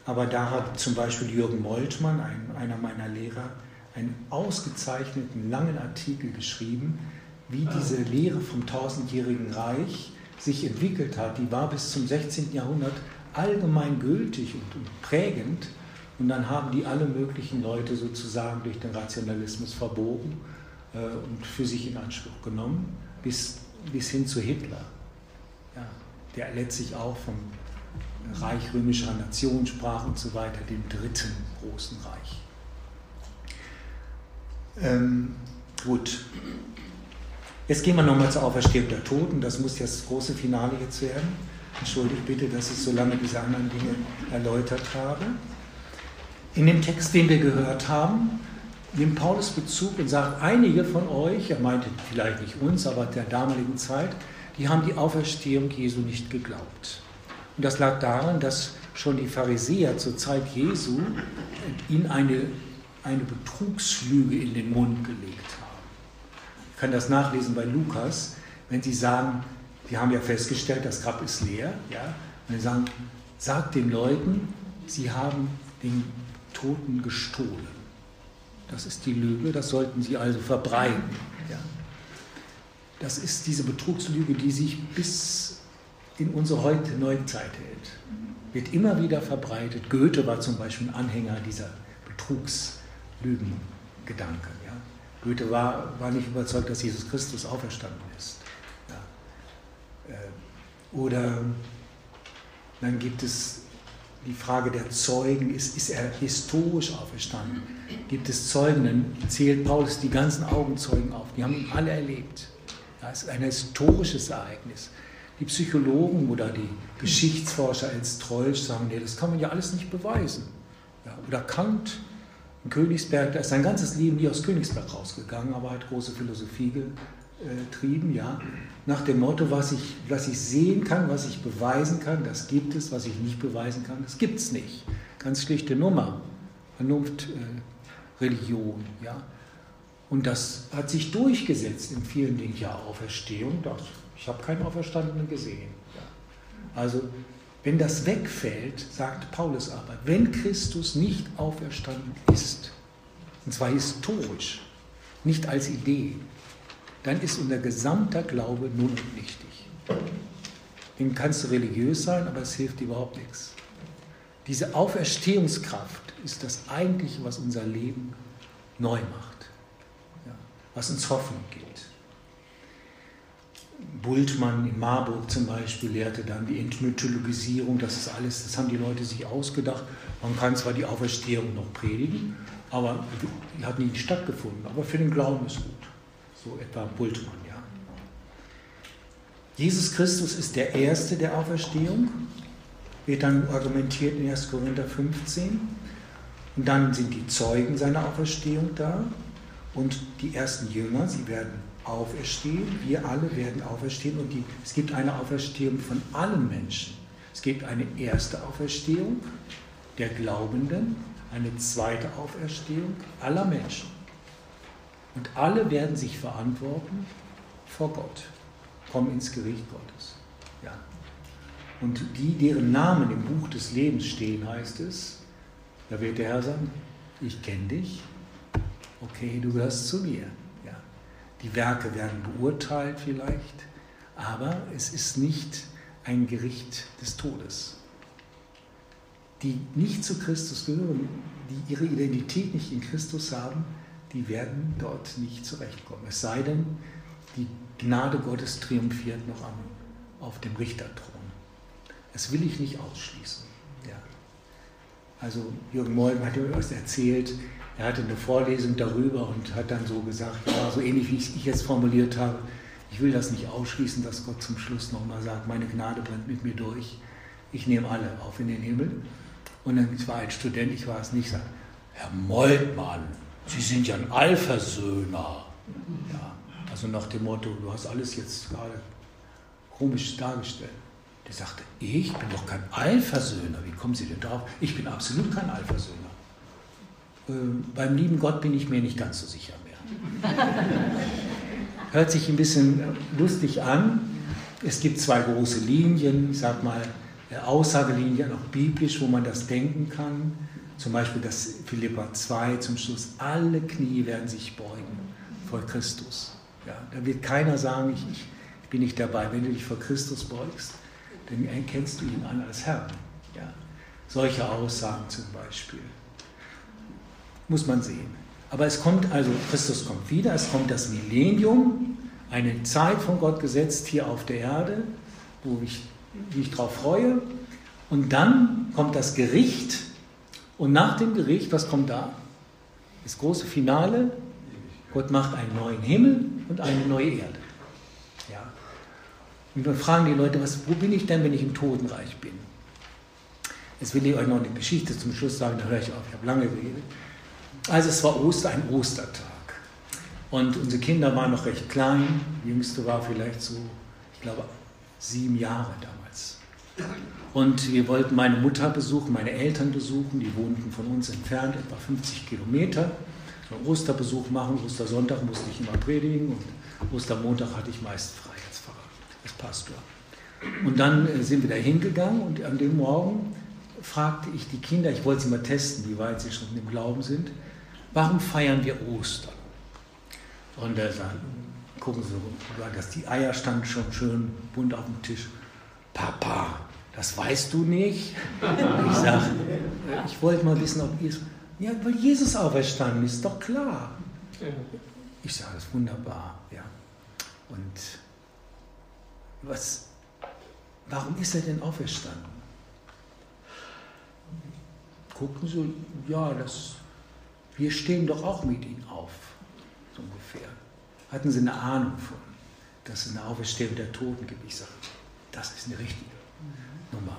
aber da hat zum Beispiel Jürgen Moltmann, ein, einer meiner Lehrer, einen ausgezeichneten langen Artikel geschrieben, wie diese Lehre vom tausendjährigen Reich sich entwickelt hat. Die war bis zum 16. Jahrhundert allgemein gültig und, prägend. Und dann haben die alle möglichen Leute sozusagen durch den Rationalismus verbogen äh, und für sich in Anspruch genommen, bis bis hin zu Hitler, ja, der letztlich auch vom Reich römischer Nation sprach und so weiter, dem dritten großen Reich. Ähm, gut, jetzt gehen wir nochmal zur Auferstehung der Toten, das muss das große Finale jetzt werden. Entschuldigt bitte, dass ich so lange diese anderen Dinge erläutert habe. In dem Text, den wir gehört haben, nimmt Paulus Bezug und sagt, einige von euch, er meinte vielleicht nicht uns, aber der damaligen Zeit, die haben die Auferstehung Jesu nicht geglaubt. Und das lag daran, dass schon die Pharisäer zur Zeit Jesu ihnen eine, eine Betrugslüge in den Mund gelegt haben. Ich kann das nachlesen bei Lukas, wenn sie sagen, die haben ja festgestellt, das Grab ist leer, ja, und sie sagen, sagt den Leuten, sie haben den Toten gestohlen. Das ist die Lüge, das sollten sie also verbreiten. Ja. Das ist diese Betrugslüge, die sich bis in unsere heute neue Zeit hält. Wird immer wieder verbreitet. Goethe war zum Beispiel ein Anhänger dieser Betrugslügengedanken. Ja. Goethe war, war nicht überzeugt, dass Jesus Christus auferstanden ist. Ja. Äh, oder dann gibt es die Frage der Zeugen, ist, ist er historisch auferstanden? Gibt es Zeugen? Dann zählt Paulus die ganzen Augenzeugen auf. Die haben ihn alle erlebt. Das ist ein historisches Ereignis. Die Psychologen oder die Geschichtsforscher als Trollsch sagen, nee, das kann man ja alles nicht beweisen. Ja, oder Kant in Königsberg, da ist sein ganzes Leben nie aus Königsberg rausgegangen, aber hat große Philosophie getrieben, ja. Nach dem Motto, was ich, was ich sehen kann, was ich beweisen kann, das gibt es, was ich nicht beweisen kann, das gibt es nicht. Ganz schlichte Nummer. Vernunft, äh, Religion, ja. Und das hat sich durchgesetzt in vielen Dingen. Ja, Auferstehung, das ich habe keinen Auferstandenen gesehen. Also, wenn das wegfällt, sagt Paulus aber, wenn Christus nicht auferstanden ist, und zwar historisch, nicht als Idee, dann ist unser gesamter Glaube nun und nichtig. Dem kannst du religiös sein, aber es hilft überhaupt nichts. Diese Auferstehungskraft ist das Eigentliche, was unser Leben neu macht, ja, was uns Hoffnung gibt. Bultmann in Marburg zum Beispiel lehrte dann die Entmythologisierung, das ist alles, das haben die Leute sich ausgedacht. Man kann zwar die Auferstehung noch predigen, aber die hat nie stattgefunden. Aber für den Glauben ist gut. So etwa Bultmann, ja. Jesus Christus ist der Erste der Auferstehung, wird dann argumentiert in 1. Korinther 15. Und dann sind die Zeugen seiner Auferstehung da und die ersten Jünger, sie werden auferstehen, wir alle werden auferstehen und die, es gibt eine Auferstehung von allen Menschen. Es gibt eine erste Auferstehung der Glaubenden, eine zweite Auferstehung aller Menschen. Und alle werden sich verantworten vor Gott, kommen ins Gericht Gottes. Ja. Und die, deren Namen im Buch des Lebens stehen, heißt es, da wird der Herr sagen, ich kenne dich, okay, du gehörst zu mir. Die Werke werden beurteilt vielleicht, aber es ist nicht ein Gericht des Todes. Die nicht zu Christus gehören, die ihre Identität nicht in Christus haben, die werden dort nicht zurechtkommen. Es sei denn, die Gnade Gottes triumphiert noch am, auf dem Richterthron. Das will ich nicht ausschließen. Ja. Also Jürgen Molden hat mir was erzählt, er hatte eine Vorlesung darüber und hat dann so gesagt, ja, so ähnlich wie ich jetzt formuliert habe, ich will das nicht ausschließen, dass Gott zum Schluss nochmal sagt, meine Gnade brennt mit mir durch, ich nehme alle auf in den Himmel. Und dann war ein Student, ich war es nicht, sagt, Herr Moltmann, Sie sind ja ein Allversöhner. Ja, also nach dem Motto, du hast alles jetzt gerade komisch dargestellt. Der sagte, ich bin doch kein Allversöhner. Wie kommen Sie denn drauf? Ich bin absolut kein Allversöhner. Äh, beim lieben Gott bin ich mir nicht ganz so sicher mehr. Hört sich ein bisschen lustig an. Es gibt zwei große Linien, ich sag mal äh, Aussagelinien, auch biblisch, wo man das denken kann. Zum Beispiel das Philippa 2 zum Schluss. Alle Knie werden sich beugen vor Christus. Ja, da wird keiner sagen, ich, ich bin nicht dabei. Wenn du dich vor Christus beugst, dann erkennst du ihn an als Herrn. Ja, solche Aussagen zum Beispiel muss man sehen. Aber es kommt also, Christus kommt wieder, es kommt das Millennium eine Zeit von Gott gesetzt hier auf der Erde, wo ich mich darauf freue. Und dann kommt das Gericht. Und nach dem Gericht, was kommt da? Das große Finale. Gott macht einen neuen Himmel und eine neue Erde. Ja. Und dann fragen die Leute, was, wo bin ich denn, wenn ich im Totenreich bin? Jetzt will ich euch noch eine Geschichte zum Schluss sagen, da höre ich auf, ich habe lange geredet. Also es war Oster, ein Ostertag. Und unsere Kinder waren noch recht klein. Die jüngste war vielleicht so, ich glaube, sieben Jahre damals. Und wir wollten meine Mutter besuchen, meine Eltern besuchen. Die wohnten von uns entfernt, etwa 50 Kilometer. Einen Osterbesuch machen. Ostersonntag musste ich immer predigen und Ostermontag hatte ich meist frei als Pfarrer, als Pastor. Und dann äh, sind wir da hingegangen und an dem Morgen fragte ich die Kinder, ich wollte sie mal testen, wie weit sie schon im Glauben sind, warum feiern wir Ostern? Und er sagt, gucken Sie, dass die Eier standen schon schön bunt auf dem Tisch. Papa, das weißt du nicht? Ich sage, ich wollte mal wissen, ob ihr. Ja, weil Jesus auferstanden ist, doch klar. Ich sage, das ist wunderbar, ja. Und was, warum ist er denn auferstanden? Gucken Sie, ja, das, wir stehen doch auch mit ihm auf so ungefähr. Hatten sie eine Ahnung von, dass es eine Auferstehung der Toten gibt? Ich sage, das ist eine richtige Nummer.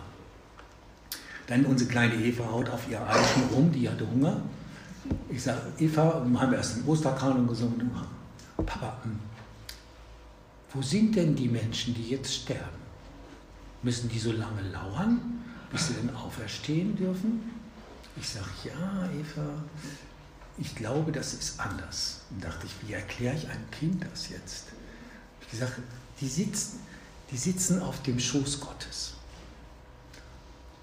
Dann unsere kleine Eva haut auf ihr Eichen rum, die hatte Hunger. Ich sage, Eva, wir haben erst den Osterkanon gesungen. Papa, hm, wo sind denn die Menschen, die jetzt sterben? Müssen die so lange lauern, bis sie denn auferstehen dürfen? Ich sage, ja, Eva, ich glaube, das ist anders. Und dachte ich, wie erkläre ich einem Kind das jetzt? Ich gesagt, die sitzen, die sitzen auf dem Schoß Gottes.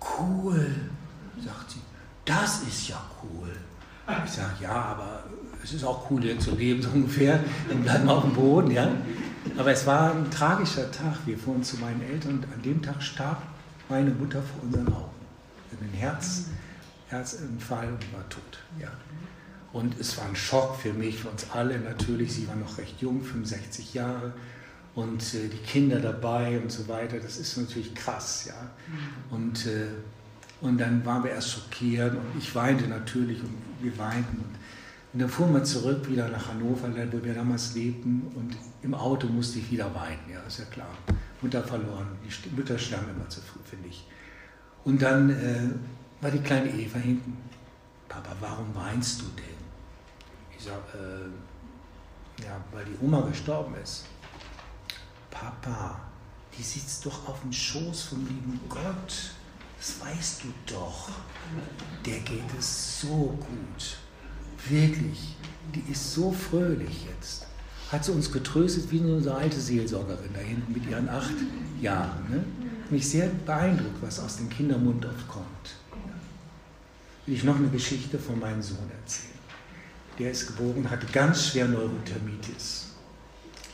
Cool, sagt sie. Das ist ja cool. Ich sage, ja, aber es ist auch cool, hier zu leben, so ungefähr. Dann bleiben wir auf dem Boden, ja. Aber es war ein tragischer Tag. Wir fuhren zu meinen Eltern und an dem Tag starb meine Mutter vor unseren Augen. Ein Herz, Herzinfall und war tot. Ja. Und es war ein Schock für mich, für uns alle natürlich. Sie war noch recht jung, 65 Jahre. Und äh, die Kinder dabei und so weiter. Das ist natürlich krass, ja. Mhm. Und, äh, und dann waren wir erst schockiert und ich weinte natürlich und wir weinten. Und, und dann fuhren wir zurück wieder nach Hannover, wo wir damals lebten. Und im Auto musste ich wieder weinen, ja, ist ja klar. Mutter verloren. Die Mütter sterben immer zu früh, finde ich. Und dann äh, war die kleine Eva hinten. Papa, warum weinst du denn? Ich sage, äh, ja, weil die Oma gestorben ist. Papa, die sitzt doch auf dem Schoß vom lieben Gott. Das weißt du doch. Der geht es so gut. Wirklich. Die ist so fröhlich jetzt. Hat sie uns getröstet wie unsere alte Seelsorgerin da hinten mit ihren acht Jahren. Ne? Mich sehr beeindruckt, was aus dem Kindermund oft kommt. Will ich noch eine Geschichte von meinem Sohn erzählen der ist geboren, hatte ganz schwer Neurothermitis.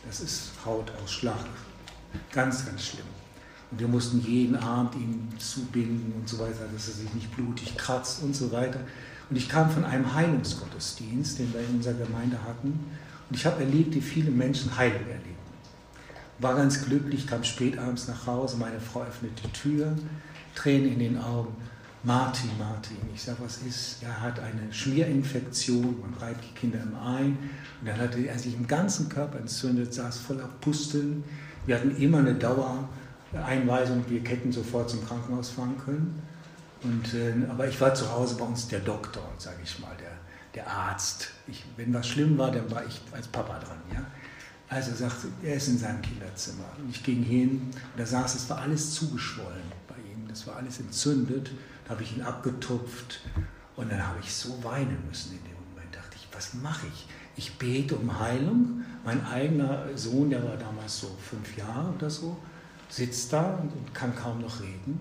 Das ist Hautausschlag. Ganz, ganz schlimm. Und wir mussten jeden Abend ihn zubinden und so weiter, dass er sich nicht blutig kratzt und so weiter. Und ich kam von einem Heilungsgottesdienst, den wir in unserer Gemeinde hatten. Und ich habe erlebt, wie viele Menschen Heilung erlebten. War ganz glücklich, kam spät abends nach Hause, meine Frau öffnete die Tür, Tränen in den Augen. Martin, Martin. Ich sage, was ist? Er hat eine Schmierinfektion, man reibt die Kinder immer ein. Und dann hatte er sich im ganzen Körper entzündet, saß voller Pusteln. Wir hatten immer eine Dauereinweisung, wir hätten sofort zum Krankenhaus fahren können. Und, äh, aber ich war zu Hause bei uns der Doktor, sage ich mal, der, der Arzt. Ich, wenn was schlimm war, dann war ich als Papa dran. Ja? Also sagte, er ist in seinem Kinderzimmer. Und ich ging hin, und da saß, es war alles zugeschwollen bei ihm, das war alles entzündet. Da habe ich ihn abgetupft und dann habe ich so weinen müssen in dem Moment. Da dachte ich, was mache ich? Ich bete um Heilung. Mein eigener Sohn, der war damals so fünf Jahre oder so, sitzt da und kann kaum noch reden.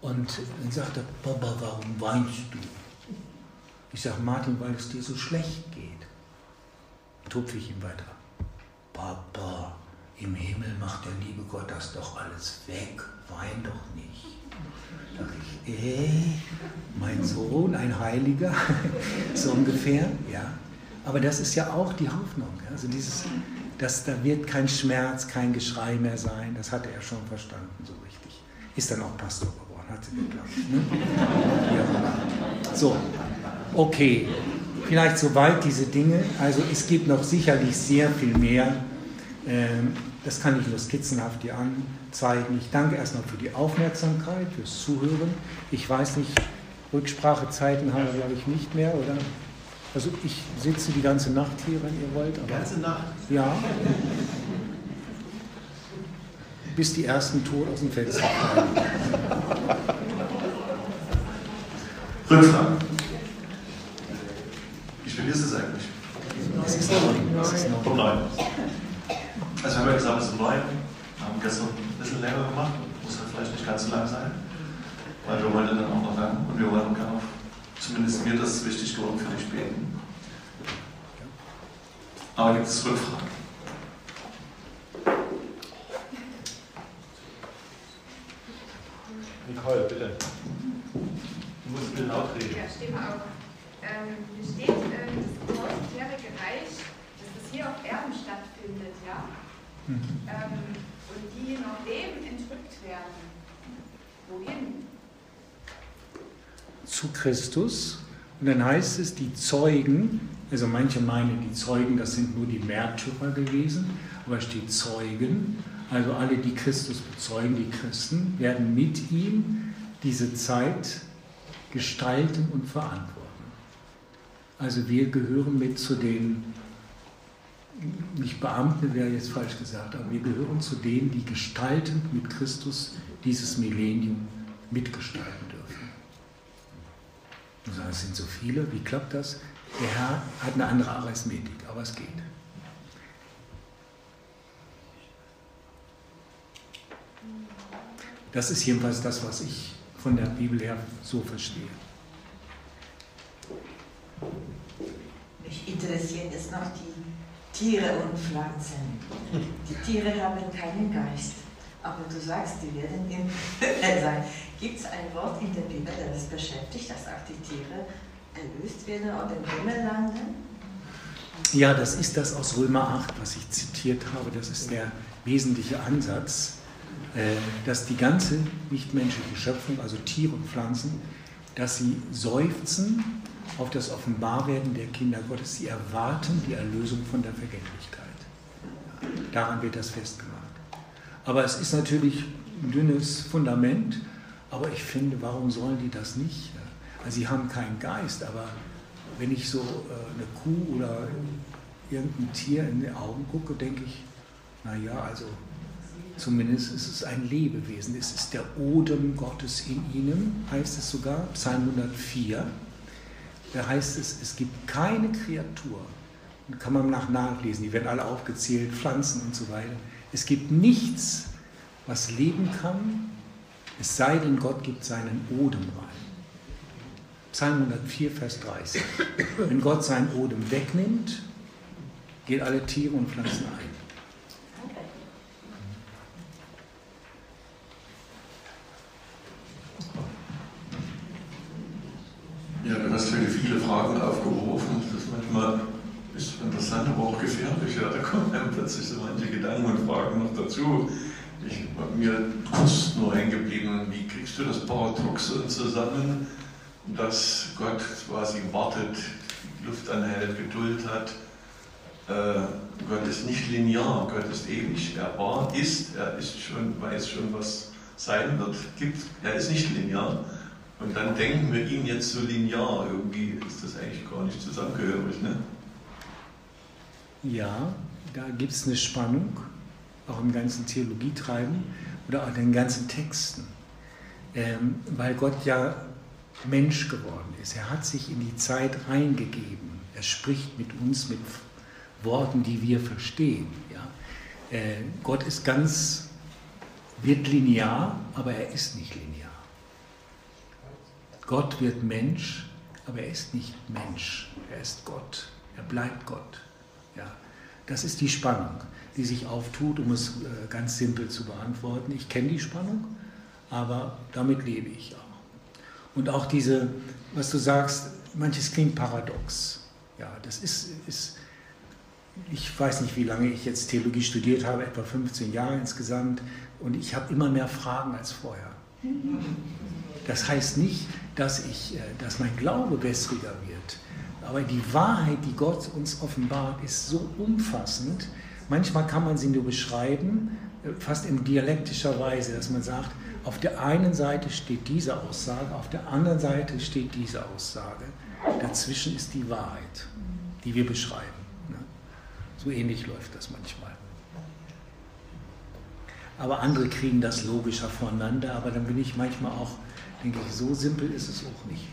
Und dann sagt er, Papa, warum weinst du? Ich sage, Martin, weil es dir so schlecht geht. Tupfe ich ihm weiter. Papa, im Himmel macht der liebe Gott das doch alles weg. Wein doch nicht dachte ich, äh, mein Sohn, ein Heiliger, so ungefähr, ja. Aber das ist ja auch die Hoffnung. Also dieses, dass da wird kein Schmerz, kein Geschrei mehr sein. Das hatte er schon verstanden, so richtig. Ist dann auch Pastor geworden, hat sie geklappt. Ne? Ja. So, okay. Vielleicht soweit diese Dinge. Also es gibt noch sicherlich sehr viel mehr. Ähm, das kann ich nur skizzenhaft dir anzeigen. Ich danke erstmal für die Aufmerksamkeit, fürs Zuhören. Ich weiß nicht, Rücksprachezeiten haben wir, glaube ich, nicht mehr, oder? Also ich sitze die ganze Nacht hier, wenn ihr wollt. Die ganze Nacht? Ja. Bis die ersten tot aus dem Fenster fallen. Rückfragen. Wie spät ist es eigentlich? Es ist neun. Es ist Um neun. Also wir haben ja gesagt, es ist um neun. Wir haben gestern ein bisschen länger gemacht. Muss ja vielleicht nicht ganz so lang sein. Weil wir wollen ja dann auch noch lang. Und wir wollen gerne auf, zumindest mir das ist wichtig geworden für die Späten. Aber gibt es Rückfragen? Nicole, bitte. Du musst bitte laut reden. Ja, steh mal auf. Ähm, hier steht, ähm, das tausendjährige Reich, dass das hier auf Erden stattfindet, ja? Mhm. Ähm, und die noch leben, entrückt werden. Wohin? Zu Christus. Und dann heißt es, die Zeugen, also manche meinen, die Zeugen, das sind nur die Märtyrer gewesen, aber es steht Zeugen, also alle, die Christus bezeugen, die Christen, werden mit ihm diese Zeit gestalten und verantworten. Also wir gehören mit zu den, nicht Beamten wäre jetzt falsch gesagt, aber wir gehören zu denen, die gestaltend mit Christus dieses Millennium mitgestalten dürfen. Du sagst, es sind so viele, wie klappt das? Der Herr hat eine andere Arithmetik, aber es geht. Das ist jedenfalls das, was ich von der Bibel her so verstehe. Mich interessieren jetzt noch die Tiere und Pflanzen. Die Tiere haben keinen Geist, aber du sagst, die werden im sein. Gibt es ein Wort in der Bibel, das beschäftigt, dass auch die Tiere erlöst werden und im Himmel landen? Ja, das ist das aus Römer 8, was ich zitiert habe. Das ist der wesentliche Ansatz, äh, dass die ganze nichtmenschliche Schöpfung, also Tiere und Pflanzen, dass sie seufzen auf das Offenbarwerden der Kinder Gottes. Sie erwarten die Erlösung von der Vergänglichkeit. Daran wird das festgemacht. Aber es ist natürlich ein dünnes Fundament, aber ich finde, warum sollen die das nicht? Also sie haben keinen Geist, aber wenn ich so äh, eine Kuh oder irgendein Tier in die Augen gucke, denke ich, naja, also zumindest ist es ein Lebewesen. Es ist der Odem Gottes in ihnen, heißt es sogar, Psalm 104. Da heißt es, es gibt keine Kreatur, kann man nach nachlesen, die werden alle aufgezählt, Pflanzen und so weiter. Es gibt nichts, was leben kann, es sei denn, Gott gibt seinen Odem rein. Psalm 104, Vers 30. Wenn Gott seinen Odem wegnimmt, gehen alle Tiere und Pflanzen ein. Ja, du hast heute viele Fragen aufgeworfen. Das ist manchmal ist interessant, aber auch gefährlich. Ja, da kommen einem plötzlich so manche Gedanken und Fragen noch dazu. Ich war mir kurz nur hängen geblieben, wie kriegst du das Paradoxe zusammen, dass Gott quasi wartet, Luft anhält, Geduld hat. Äh, Gott ist nicht linear, Gott ist ewig. Er war, ist, er ist schon, weiß schon, was sein wird, gibt. Er ist nicht linear. Und dann denken wir ihn jetzt so linear. Irgendwie ist das eigentlich gar nicht zusammengehörig. Ne? Ja, da gibt es eine Spannung, auch im ganzen Theologietreiben oder auch in den ganzen Texten. Ähm, weil Gott ja Mensch geworden ist. Er hat sich in die Zeit reingegeben. Er spricht mit uns mit Worten, die wir verstehen. Ja? Äh, Gott ist ganz, wird linear, aber er ist nicht linear. Gott wird Mensch, aber er ist nicht Mensch. Er ist Gott. Er bleibt Gott. Das ist die Spannung, die sich auftut, um es äh, ganz simpel zu beantworten. Ich kenne die Spannung, aber damit lebe ich auch. Und auch diese, was du sagst, manches klingt paradox. Ja, das ist, ist ich weiß nicht, wie lange ich jetzt Theologie studiert habe, etwa 15 Jahre insgesamt, und ich habe immer mehr Fragen als vorher. Das heißt nicht, dass, ich, äh, dass mein Glaube wässriger wird, aber die Wahrheit, die Gott uns offenbart, ist so umfassend. Manchmal kann man sie nur beschreiben, äh, fast in dialektischer Weise, dass man sagt, auf der einen Seite steht diese Aussage, auf der anderen Seite steht diese Aussage. Dazwischen ist die Wahrheit, die wir beschreiben. Ne? So ähnlich läuft das manchmal. Aber andere kriegen das logischer voneinander, aber dann bin ich manchmal auch, denke ich, so simpel ist es auch nicht.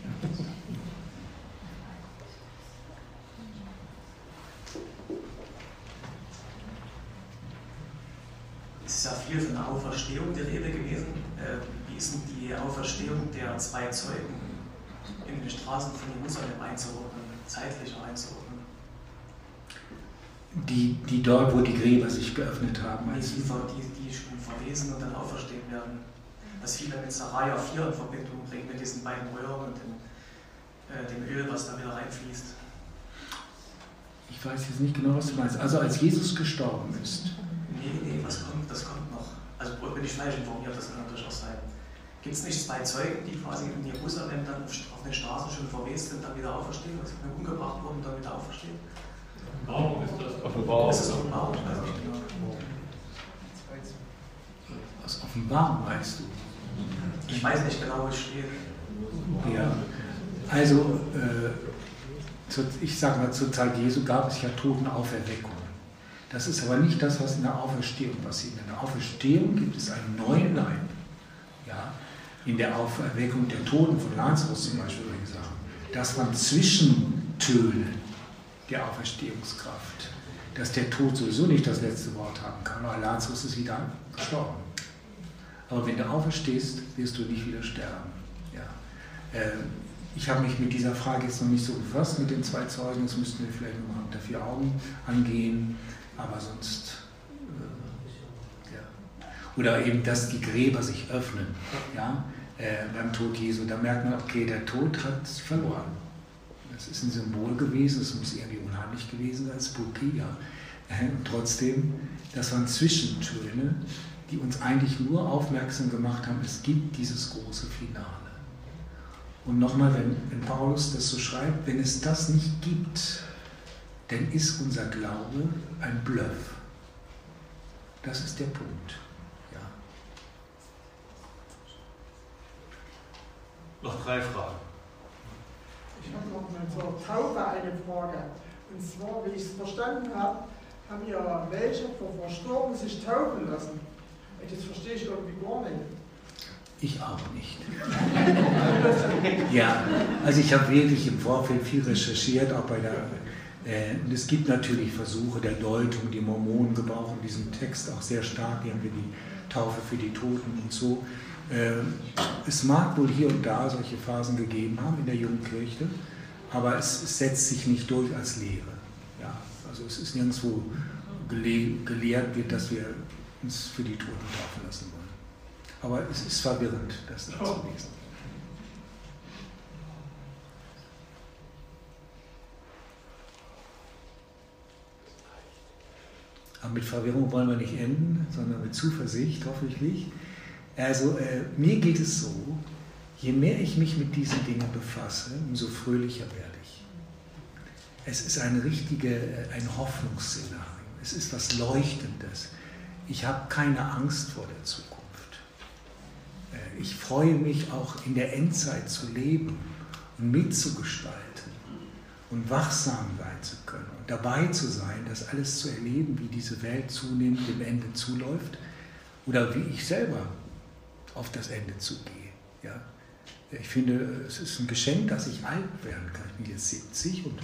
Ist ja viel von der Auferstehung die Rede gewesen. Äh, wie ist denn die Auferstehung der zwei Zeugen in den Straßen von Jerusalem einzuordnen, zeitlicher einzuordnen? Die, die dort, wo die Gräber sich geöffnet haben. Die, die, die schon verwesen und dann auferstehen werden. Was viele mit Saraja 4 in Verbindung bringen, mit diesen beiden Röhren und dem, äh, dem Öl, was da wieder reinfließt. Ich weiß jetzt nicht genau, was du meinst. Also als Jesus gestorben ist. Nee, nee, was kommt, das kommt noch. Also bin ich falsch informiert, das kann durchaus sein. Gibt es nicht zwei Zeugen, die quasi in Jerusalem dann auf den Straßen schon verwest sind, dann wieder auferstehen, also umgebracht wurden und dann wieder auferstehen? Offenbarung ist das. Offenbarung. Ist das Offenbarung? Ich weiß nicht genau. Aus Offenbarung weißt du. Ich weiß nicht genau, wo es steht. Ja. Also, äh, ich sage mal, zur Zeit Jesu gab es ja Totenauferweckung. Das ist aber nicht das, was in der Auferstehung passiert. In der Auferstehung gibt es einen neuen Leib. Ja? In der Auferweckung der Toten von Lazarus zum Beispiel gesagt. Das waren Zwischentöne der Auferstehungskraft. Dass der Tod sowieso nicht das letzte Wort haben kann, weil Lazarus ist wieder gestorben. Aber wenn du auferstehst, wirst du nicht wieder sterben. Ja. Äh, ich habe mich mit dieser Frage jetzt noch nicht so befasst, mit den zwei Zeugen. Das müssten wir vielleicht nochmal unter vier Augen angehen. Aber sonst, äh, ja. Oder eben, dass die Gräber sich öffnen ja, äh, beim Tod Jesu. Da merkt man, okay, der Tod hat verloren. Das ist ein Symbol gewesen, es muss irgendwie unheimlich gewesen sein, spooky, ja. Äh, und trotzdem, das waren Zwischentöne, die uns eigentlich nur aufmerksam gemacht haben, es gibt dieses große Finale. Und nochmal, wenn, wenn Paulus das so schreibt, wenn es das nicht gibt, dann ist unser Glaube ein Bluff. Das ist der Punkt. Ja. Noch drei Fragen. Ich habe noch mal zur Taufe eine Frage. Und zwar, wie ich es verstanden habe, haben ja welche vor Verstorben sich taufen lassen. Das verstehe ich irgendwie gar nicht. Ich auch nicht. ja, also ich habe wirklich im Vorfeld viel recherchiert, auch bei der. Äh, es gibt natürlich Versuche der Deutung, die Mormonen gebrauchen diesen Text auch sehr stark, die haben wir die Taufe für die Toten und so. Äh, es mag wohl hier und da solche Phasen gegeben haben in der jungen Kirche, aber es, setzt sich nicht durch als Lehre. Ja, also es ist nirgendwo gele gelehrt wird, dass wir uns für die Toten taufen lassen wollen. Aber es ist verwirrend, das da zu lesen. Aber mit Verwirrung wollen wir nicht enden, sondern mit Zuversicht, hoffentlich. Also äh, mir geht es so, je mehr ich mich mit diesen Dingen befasse, umso fröhlicher werde ich. Es ist eine richtige, äh, ein Hoffnungsszenario. Es ist was Leuchtendes. Ich habe keine Angst vor der Zukunft. Äh, ich freue mich auch in der Endzeit zu leben und mitzugestalten und wachsam sein zu dabei zu sein, das alles zu erleben, wie diese Welt zunehmend dem Ende zuläuft oder wie ich selber auf das Ende zugehe. Ja? Ich finde, es ist ein Geschenk, dass ich alt werden kann. Ich bin jetzt 70 und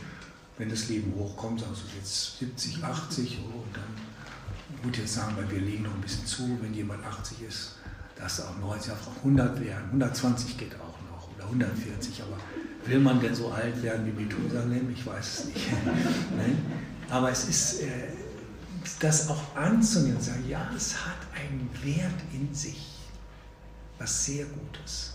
wenn das Leben hochkommt, sagst du jetzt 70, 80 und dann, gut, jetzt sagen wir, wir legen noch ein bisschen zu, wenn jemand 80 ist, dass auch 90, auch 100 werden, 120 geht auch noch oder 140, aber will man denn so alt werden wie Methusalem? Ich weiß es nicht. Ne? aber es ist, äh, das auch anzunehmen und sagen, ja, es hat einen Wert in sich, was sehr Gutes,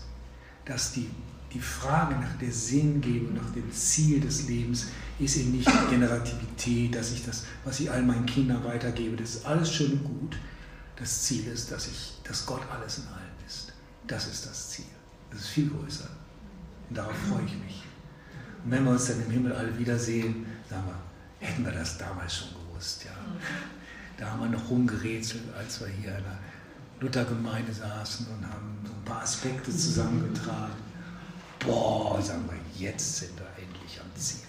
dass die die Frage nach der Sinngebung, nach dem Ziel des Lebens ist eben nicht die Generativität, dass ich das, was ich all meinen Kindern weitergebe, das ist alles schön und gut. Das Ziel ist, dass, ich, dass Gott alles in allem ist. Das ist das Ziel. Das ist viel größer. Und darauf freue ich mich. Und wenn wir uns dann im Himmel alle wiedersehen, sagen wir, hätten wir das damals schon gewusst. Ja. Da haben wir noch rumgerätselt, als wir hier in der Luthergemeinde saßen und haben so ein paar Aspekte zusammengetragen. Boah, sagen wir, jetzt sind wir endlich am Ziel.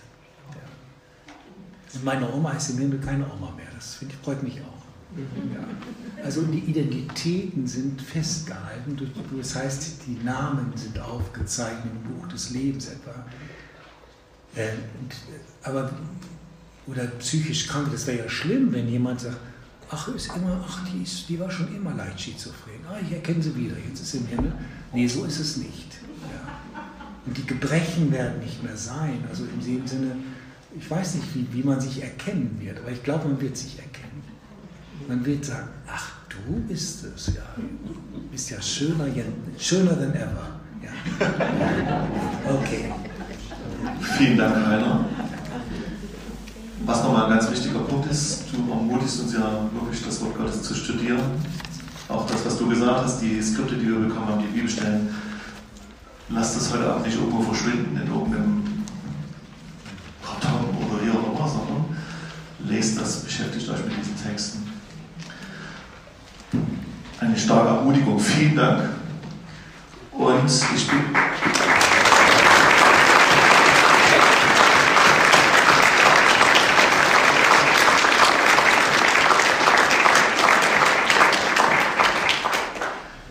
Ja. Und meine Oma ist im Himmel keine Oma mehr. Das freut mich auch. Ja. Also die Identitäten sind festgehalten, das heißt, die Namen sind aufgezeichnet im Buch des Lebens etwa. Äh, aber, oder psychisch krank, das wäre ja schlimm, wenn jemand sagt, ach, ist immer, ach, die, ist, die war schon immer leicht schizophren. Ah, ich erkenne sie wieder, jetzt ist sie im Himmel. Nee, so ist es nicht. Ja. Und die Gebrechen werden nicht mehr sein. Also in dem Sinne, ich weiß nicht, wie, wie man sich erkennen wird, aber ich glaube, man wird sich erkennen. Man wird sagen, ach, du bist es, ja. Du bist ja schöner, schöner than ever. Ja. Okay. Vielen Dank, Rainer. Was nochmal ein ganz wichtiger Punkt ist, du ermutigst uns ja wirklich, das Wort Gottes zu studieren. Auch das, was du gesagt hast, die Skripte, die wir bekommen haben, die Bibelstellen, lasst das heute Abend nicht irgendwo verschwinden in irgendeinem Karton oder hier oder immer, sondern lest das, beschäftigt euch mit diesen Texten. Eine starke Ermutigung. Vielen Dank. Und ich bin.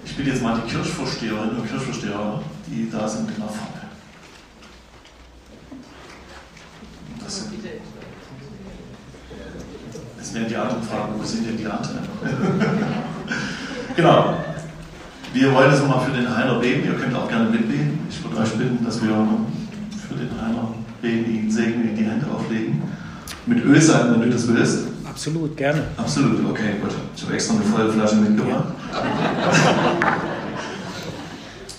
Ich jetzt mal die Kirchvorsteherinnen und Kirchvorsteher, die da sind, vorne. Das sind, die anderen fragen, wo sind denn die anderen? Genau. Wir wollen jetzt nochmal für den Heiner beten. Ihr könnt auch gerne mitbeten. Ich würde euch bitten, dass wir für den Heiner beten, ihn segnen, ihm die Hände auflegen. Mit Öl sein, wenn du das willst. Absolut, gerne. Absolut, okay, gut. Ich habe extra eine volle Flasche mitgebracht.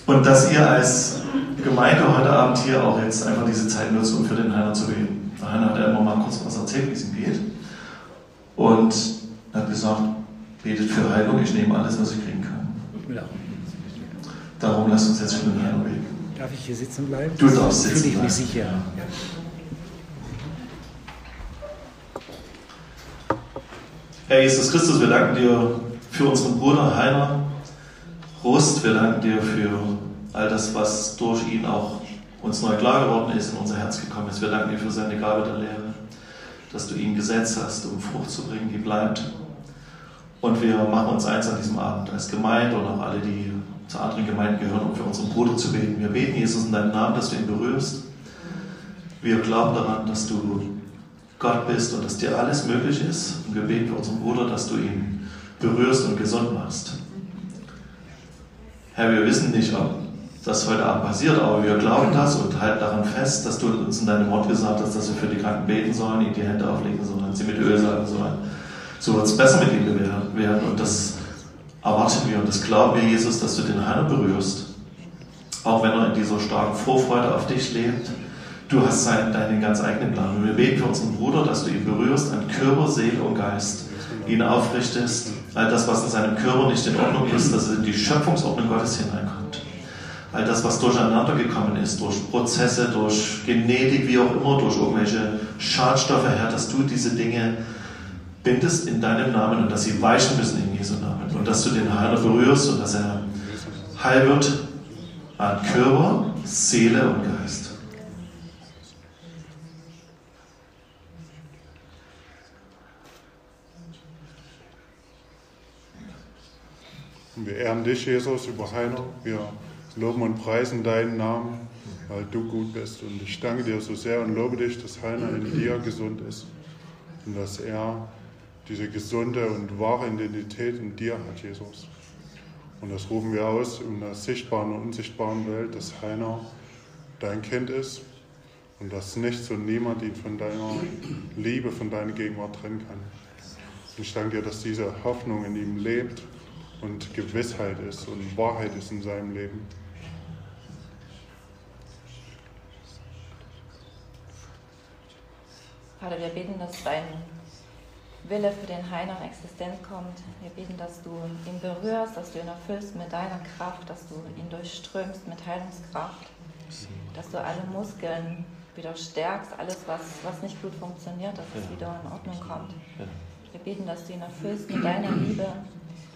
Und dass ihr als Gemeinde heute Abend hier auch jetzt einfach diese Zeit nutzt, um für den Heiner zu beten. Der Heiner hat ja immer mal kurz was erzählt, wie es ihm geht. Und hat gesagt, betet für Heilung, ich nehme alles, was ich kriegen kann. Ja. Darum lasst uns jetzt für den Heiner beten. Darf ich hier sitzen bleiben? Du darfst sitzen Fühle ich mich sicher. Herr Jesus Christus, wir danken dir für unseren Bruder Heiner Rust. Wir danken dir für all das, was durch ihn auch uns neu klar geworden ist, in unser Herz gekommen ist. Wir danken dir für seine Gabe der Lehre, dass du ihn gesetzt hast, um Frucht zu bringen, die bleibt. Und wir machen uns eins an diesem Abend als Gemeinde und auch alle, die zu anderen Gemeinden gehören, um für unseren Bruder zu beten. Wir beten, Jesus, in deinem Namen, dass du ihn berührst. Wir glauben daran, dass du Gott bist und dass dir alles möglich ist. Und wir beten für unseren Bruder, dass du ihn berührst und gesund machst. Herr, wir wissen nicht, ob das heute Abend passiert, aber wir glauben das und halten daran fest, dass du uns in deinem Wort gesagt hast, dass wir für die Kranken beten sollen, ihnen die Hände auflegen sollen, sie mit Öl salben sollen. So wird es besser mit ihm werden. Und das erwarten wir und das glauben wir, Jesus, dass du den Herrn berührst. Auch wenn er in dieser starken Vorfreude auf dich lebt. Du hast seinen, deinen ganz eigenen Plan. Und wir beten für unseren Bruder, dass du ihn berührst an Körper, Seele und Geist. Ihn aufrichtest. All das, was in seinem Körper nicht in Ordnung ist, dass er in die Schöpfungsordnung Gottes hineinkommt. All das, was durcheinander gekommen ist, durch Prozesse, durch Genetik, wie auch immer, durch irgendwelche Schadstoffe, Herr, dass du diese Dinge bindest in deinem Namen und dass sie weichen müssen in Jesu Namen. Und dass du den Heiler berührst und dass er heil wird an Körper, Seele und Geist. Wir ehren dich, Jesus, über Heiner. Wir loben und preisen deinen Namen, weil du gut bist. Und ich danke dir so sehr und lobe dich, dass Heiner in dir gesund ist und dass er diese gesunde und wahre Identität in dir hat, Jesus. Und das rufen wir aus in der sichtbaren und unsichtbaren Welt, dass Heiner dein Kind ist und dass nichts und niemand ihn von deiner Liebe, von deiner Gegenwart trennen kann. Und ich danke dir, dass diese Hoffnung in ihm lebt und Gewissheit ist und Wahrheit ist in seinem Leben. Vater, wir beten, dass dein Wille für den Heiner in Existenz kommt. Wir beten, dass du ihn berührst, dass du ihn erfüllst mit deiner Kraft, dass du ihn durchströmst mit Heilungskraft, dass du alle Muskeln wieder stärkst, alles, was, was nicht gut funktioniert, dass es wieder in Ordnung kommt. Wir beten, dass du ihn erfüllst mit deiner Liebe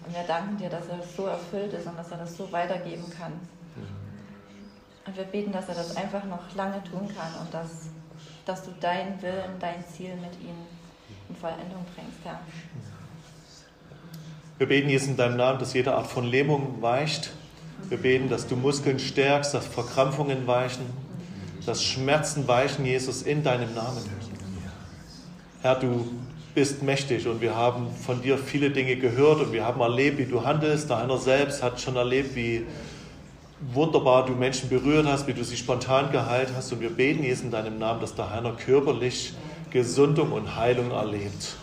und wir danken dir, dass er so erfüllt ist und dass er das so weitergeben kann. Und wir beten, dass er das einfach noch lange tun kann und dass, dass du deinen Willen, dein Ziel mit ihm in Vollendung bringst, Herr. Wir beten jetzt in deinem Namen, dass jede Art von Lähmung weicht. Wir beten, dass du Muskeln stärkst, dass Verkrampfungen weichen, dass Schmerzen weichen, Jesus, in deinem Namen. Herr, du bist mächtig und wir haben von dir viele Dinge gehört und wir haben erlebt, wie du handelst. Der Heiner selbst hat schon erlebt, wie wunderbar du Menschen berührt hast, wie du sie spontan geheilt hast. Und wir beten jetzt in deinem Namen, dass der Heiner körperlich Gesundung und Heilung erlebt.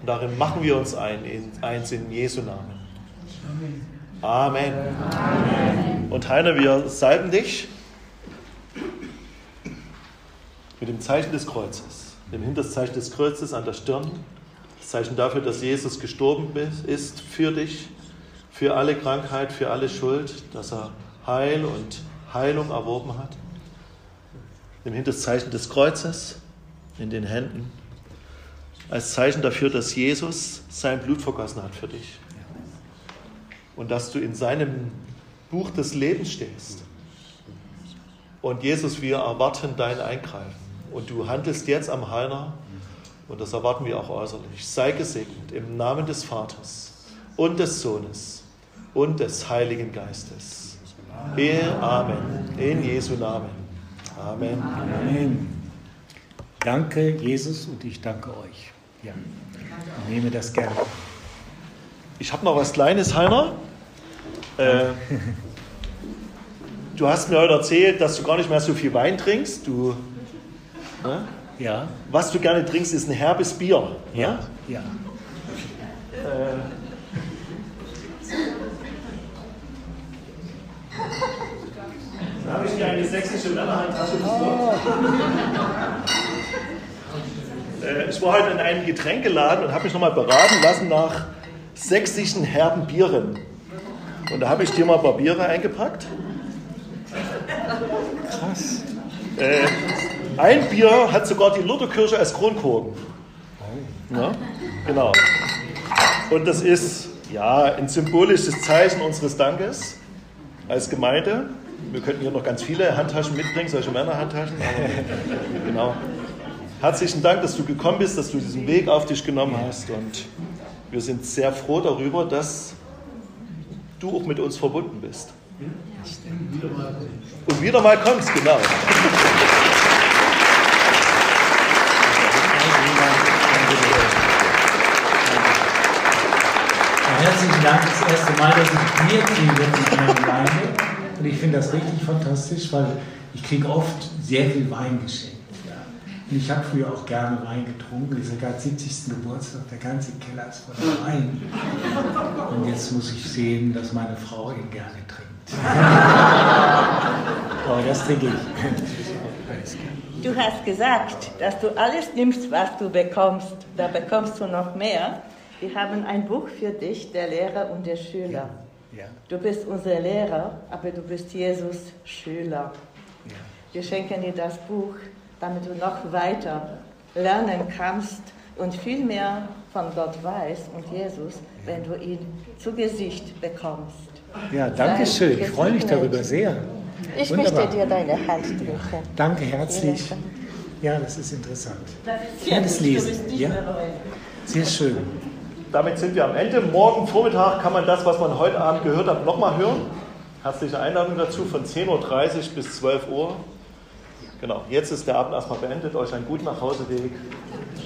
Und darin machen wir uns ein, in, eins in Jesu Namen. Amen. Amen. Und Heiner, wir salben dich mit dem Zeichen des Kreuzes, dem Hinterzeichen des Kreuzes an der Stirn. Das Zeichen dafür, dass Jesus gestorben ist für dich, für alle Krankheit, für alle Schuld, dass er Heil und Heilung erworben hat. Dem Hinterzeichen des Kreuzes in den Händen, als Zeichen dafür, dass Jesus sein Blut vergossen hat für dich. Und dass du in seinem Buch des Lebens stehst. Und Jesus, wir erwarten dein Eingreifen. Und du handelst jetzt am Heiner. Und das erwarten wir auch äußerlich. Sei gesegnet im Namen des Vaters und des Sohnes und des Heiligen Geistes. Amen. In Jesu Namen. Amen. Amen. Danke, Jesus, und ich danke euch. Ja, ich nehme das gerne. Ich habe noch was Kleines, Heiner. Äh, du hast mir heute erzählt, dass du gar nicht mehr so viel Wein trinkst. Du, ne? Ja. Was du gerne trinkst, ist ein herbes Bier. Ja, ja. Äh, da habe ich dir eine sächsische Männerhandtasche besorgt. Äh, ich war heute in einem Getränkeladen und habe mich nochmal beraten lassen nach sächsischen herben Bieren. Und da habe ich dir mal ein paar Biere eingepackt. Krass. Äh, ein Bier hat sogar die Lutherkirche als Kronkorken. Ja, genau. Und das ist ja ein symbolisches Zeichen unseres Dankes als Gemeinde. Wir könnten hier noch ganz viele Handtaschen mitbringen, solche Männerhandtaschen. Aber genau. Herzlichen Dank, dass du gekommen bist, dass du diesen Weg auf dich genommen hast. Und wir sind sehr froh darüber, dass du auch mit uns verbunden bist. Und wieder mal kommst, genau. Herzlichen Dank, das erste Mal, dass ich Bier kriege in meiner Gemeinde. Und ich finde das richtig fantastisch, weil ich kriege oft sehr viel Wein geschenkt. Ja. Und ich habe früher auch gerne Wein getrunken. Ich sogar 70. Geburtstag, der ganze Keller ist voller Wein. Und jetzt muss ich sehen, dass meine Frau ihn gerne trinkt. Aber das trinke ich. Du hast gesagt, dass du alles nimmst, was du bekommst. Da bekommst du noch mehr. Wir haben ein Buch für dich, der Lehrer und der Schüler. Ja. Du bist unser Lehrer, aber du bist Jesus Schüler. Ja. Wir schenken dir das Buch, damit du noch weiter lernen kannst und viel mehr von Gott weißt und Jesus, wenn du ihn zu Gesicht bekommst. Ja, danke schön. Ich freue mich darüber sehr. Ich Wunderbar. möchte dir deine Hand drücken. Danke herzlich. Ja, das ist interessant. Das Ich werde es lesen. Ja? Sehr schön. Damit sind wir am Ende. Morgen Vormittag kann man das, was man heute Abend gehört hat, nochmal hören. Herzliche Einladung dazu von 10.30 Uhr bis 12 Uhr. Genau, jetzt ist der Abend erstmal beendet. Euch einen guten Nachhauseweg.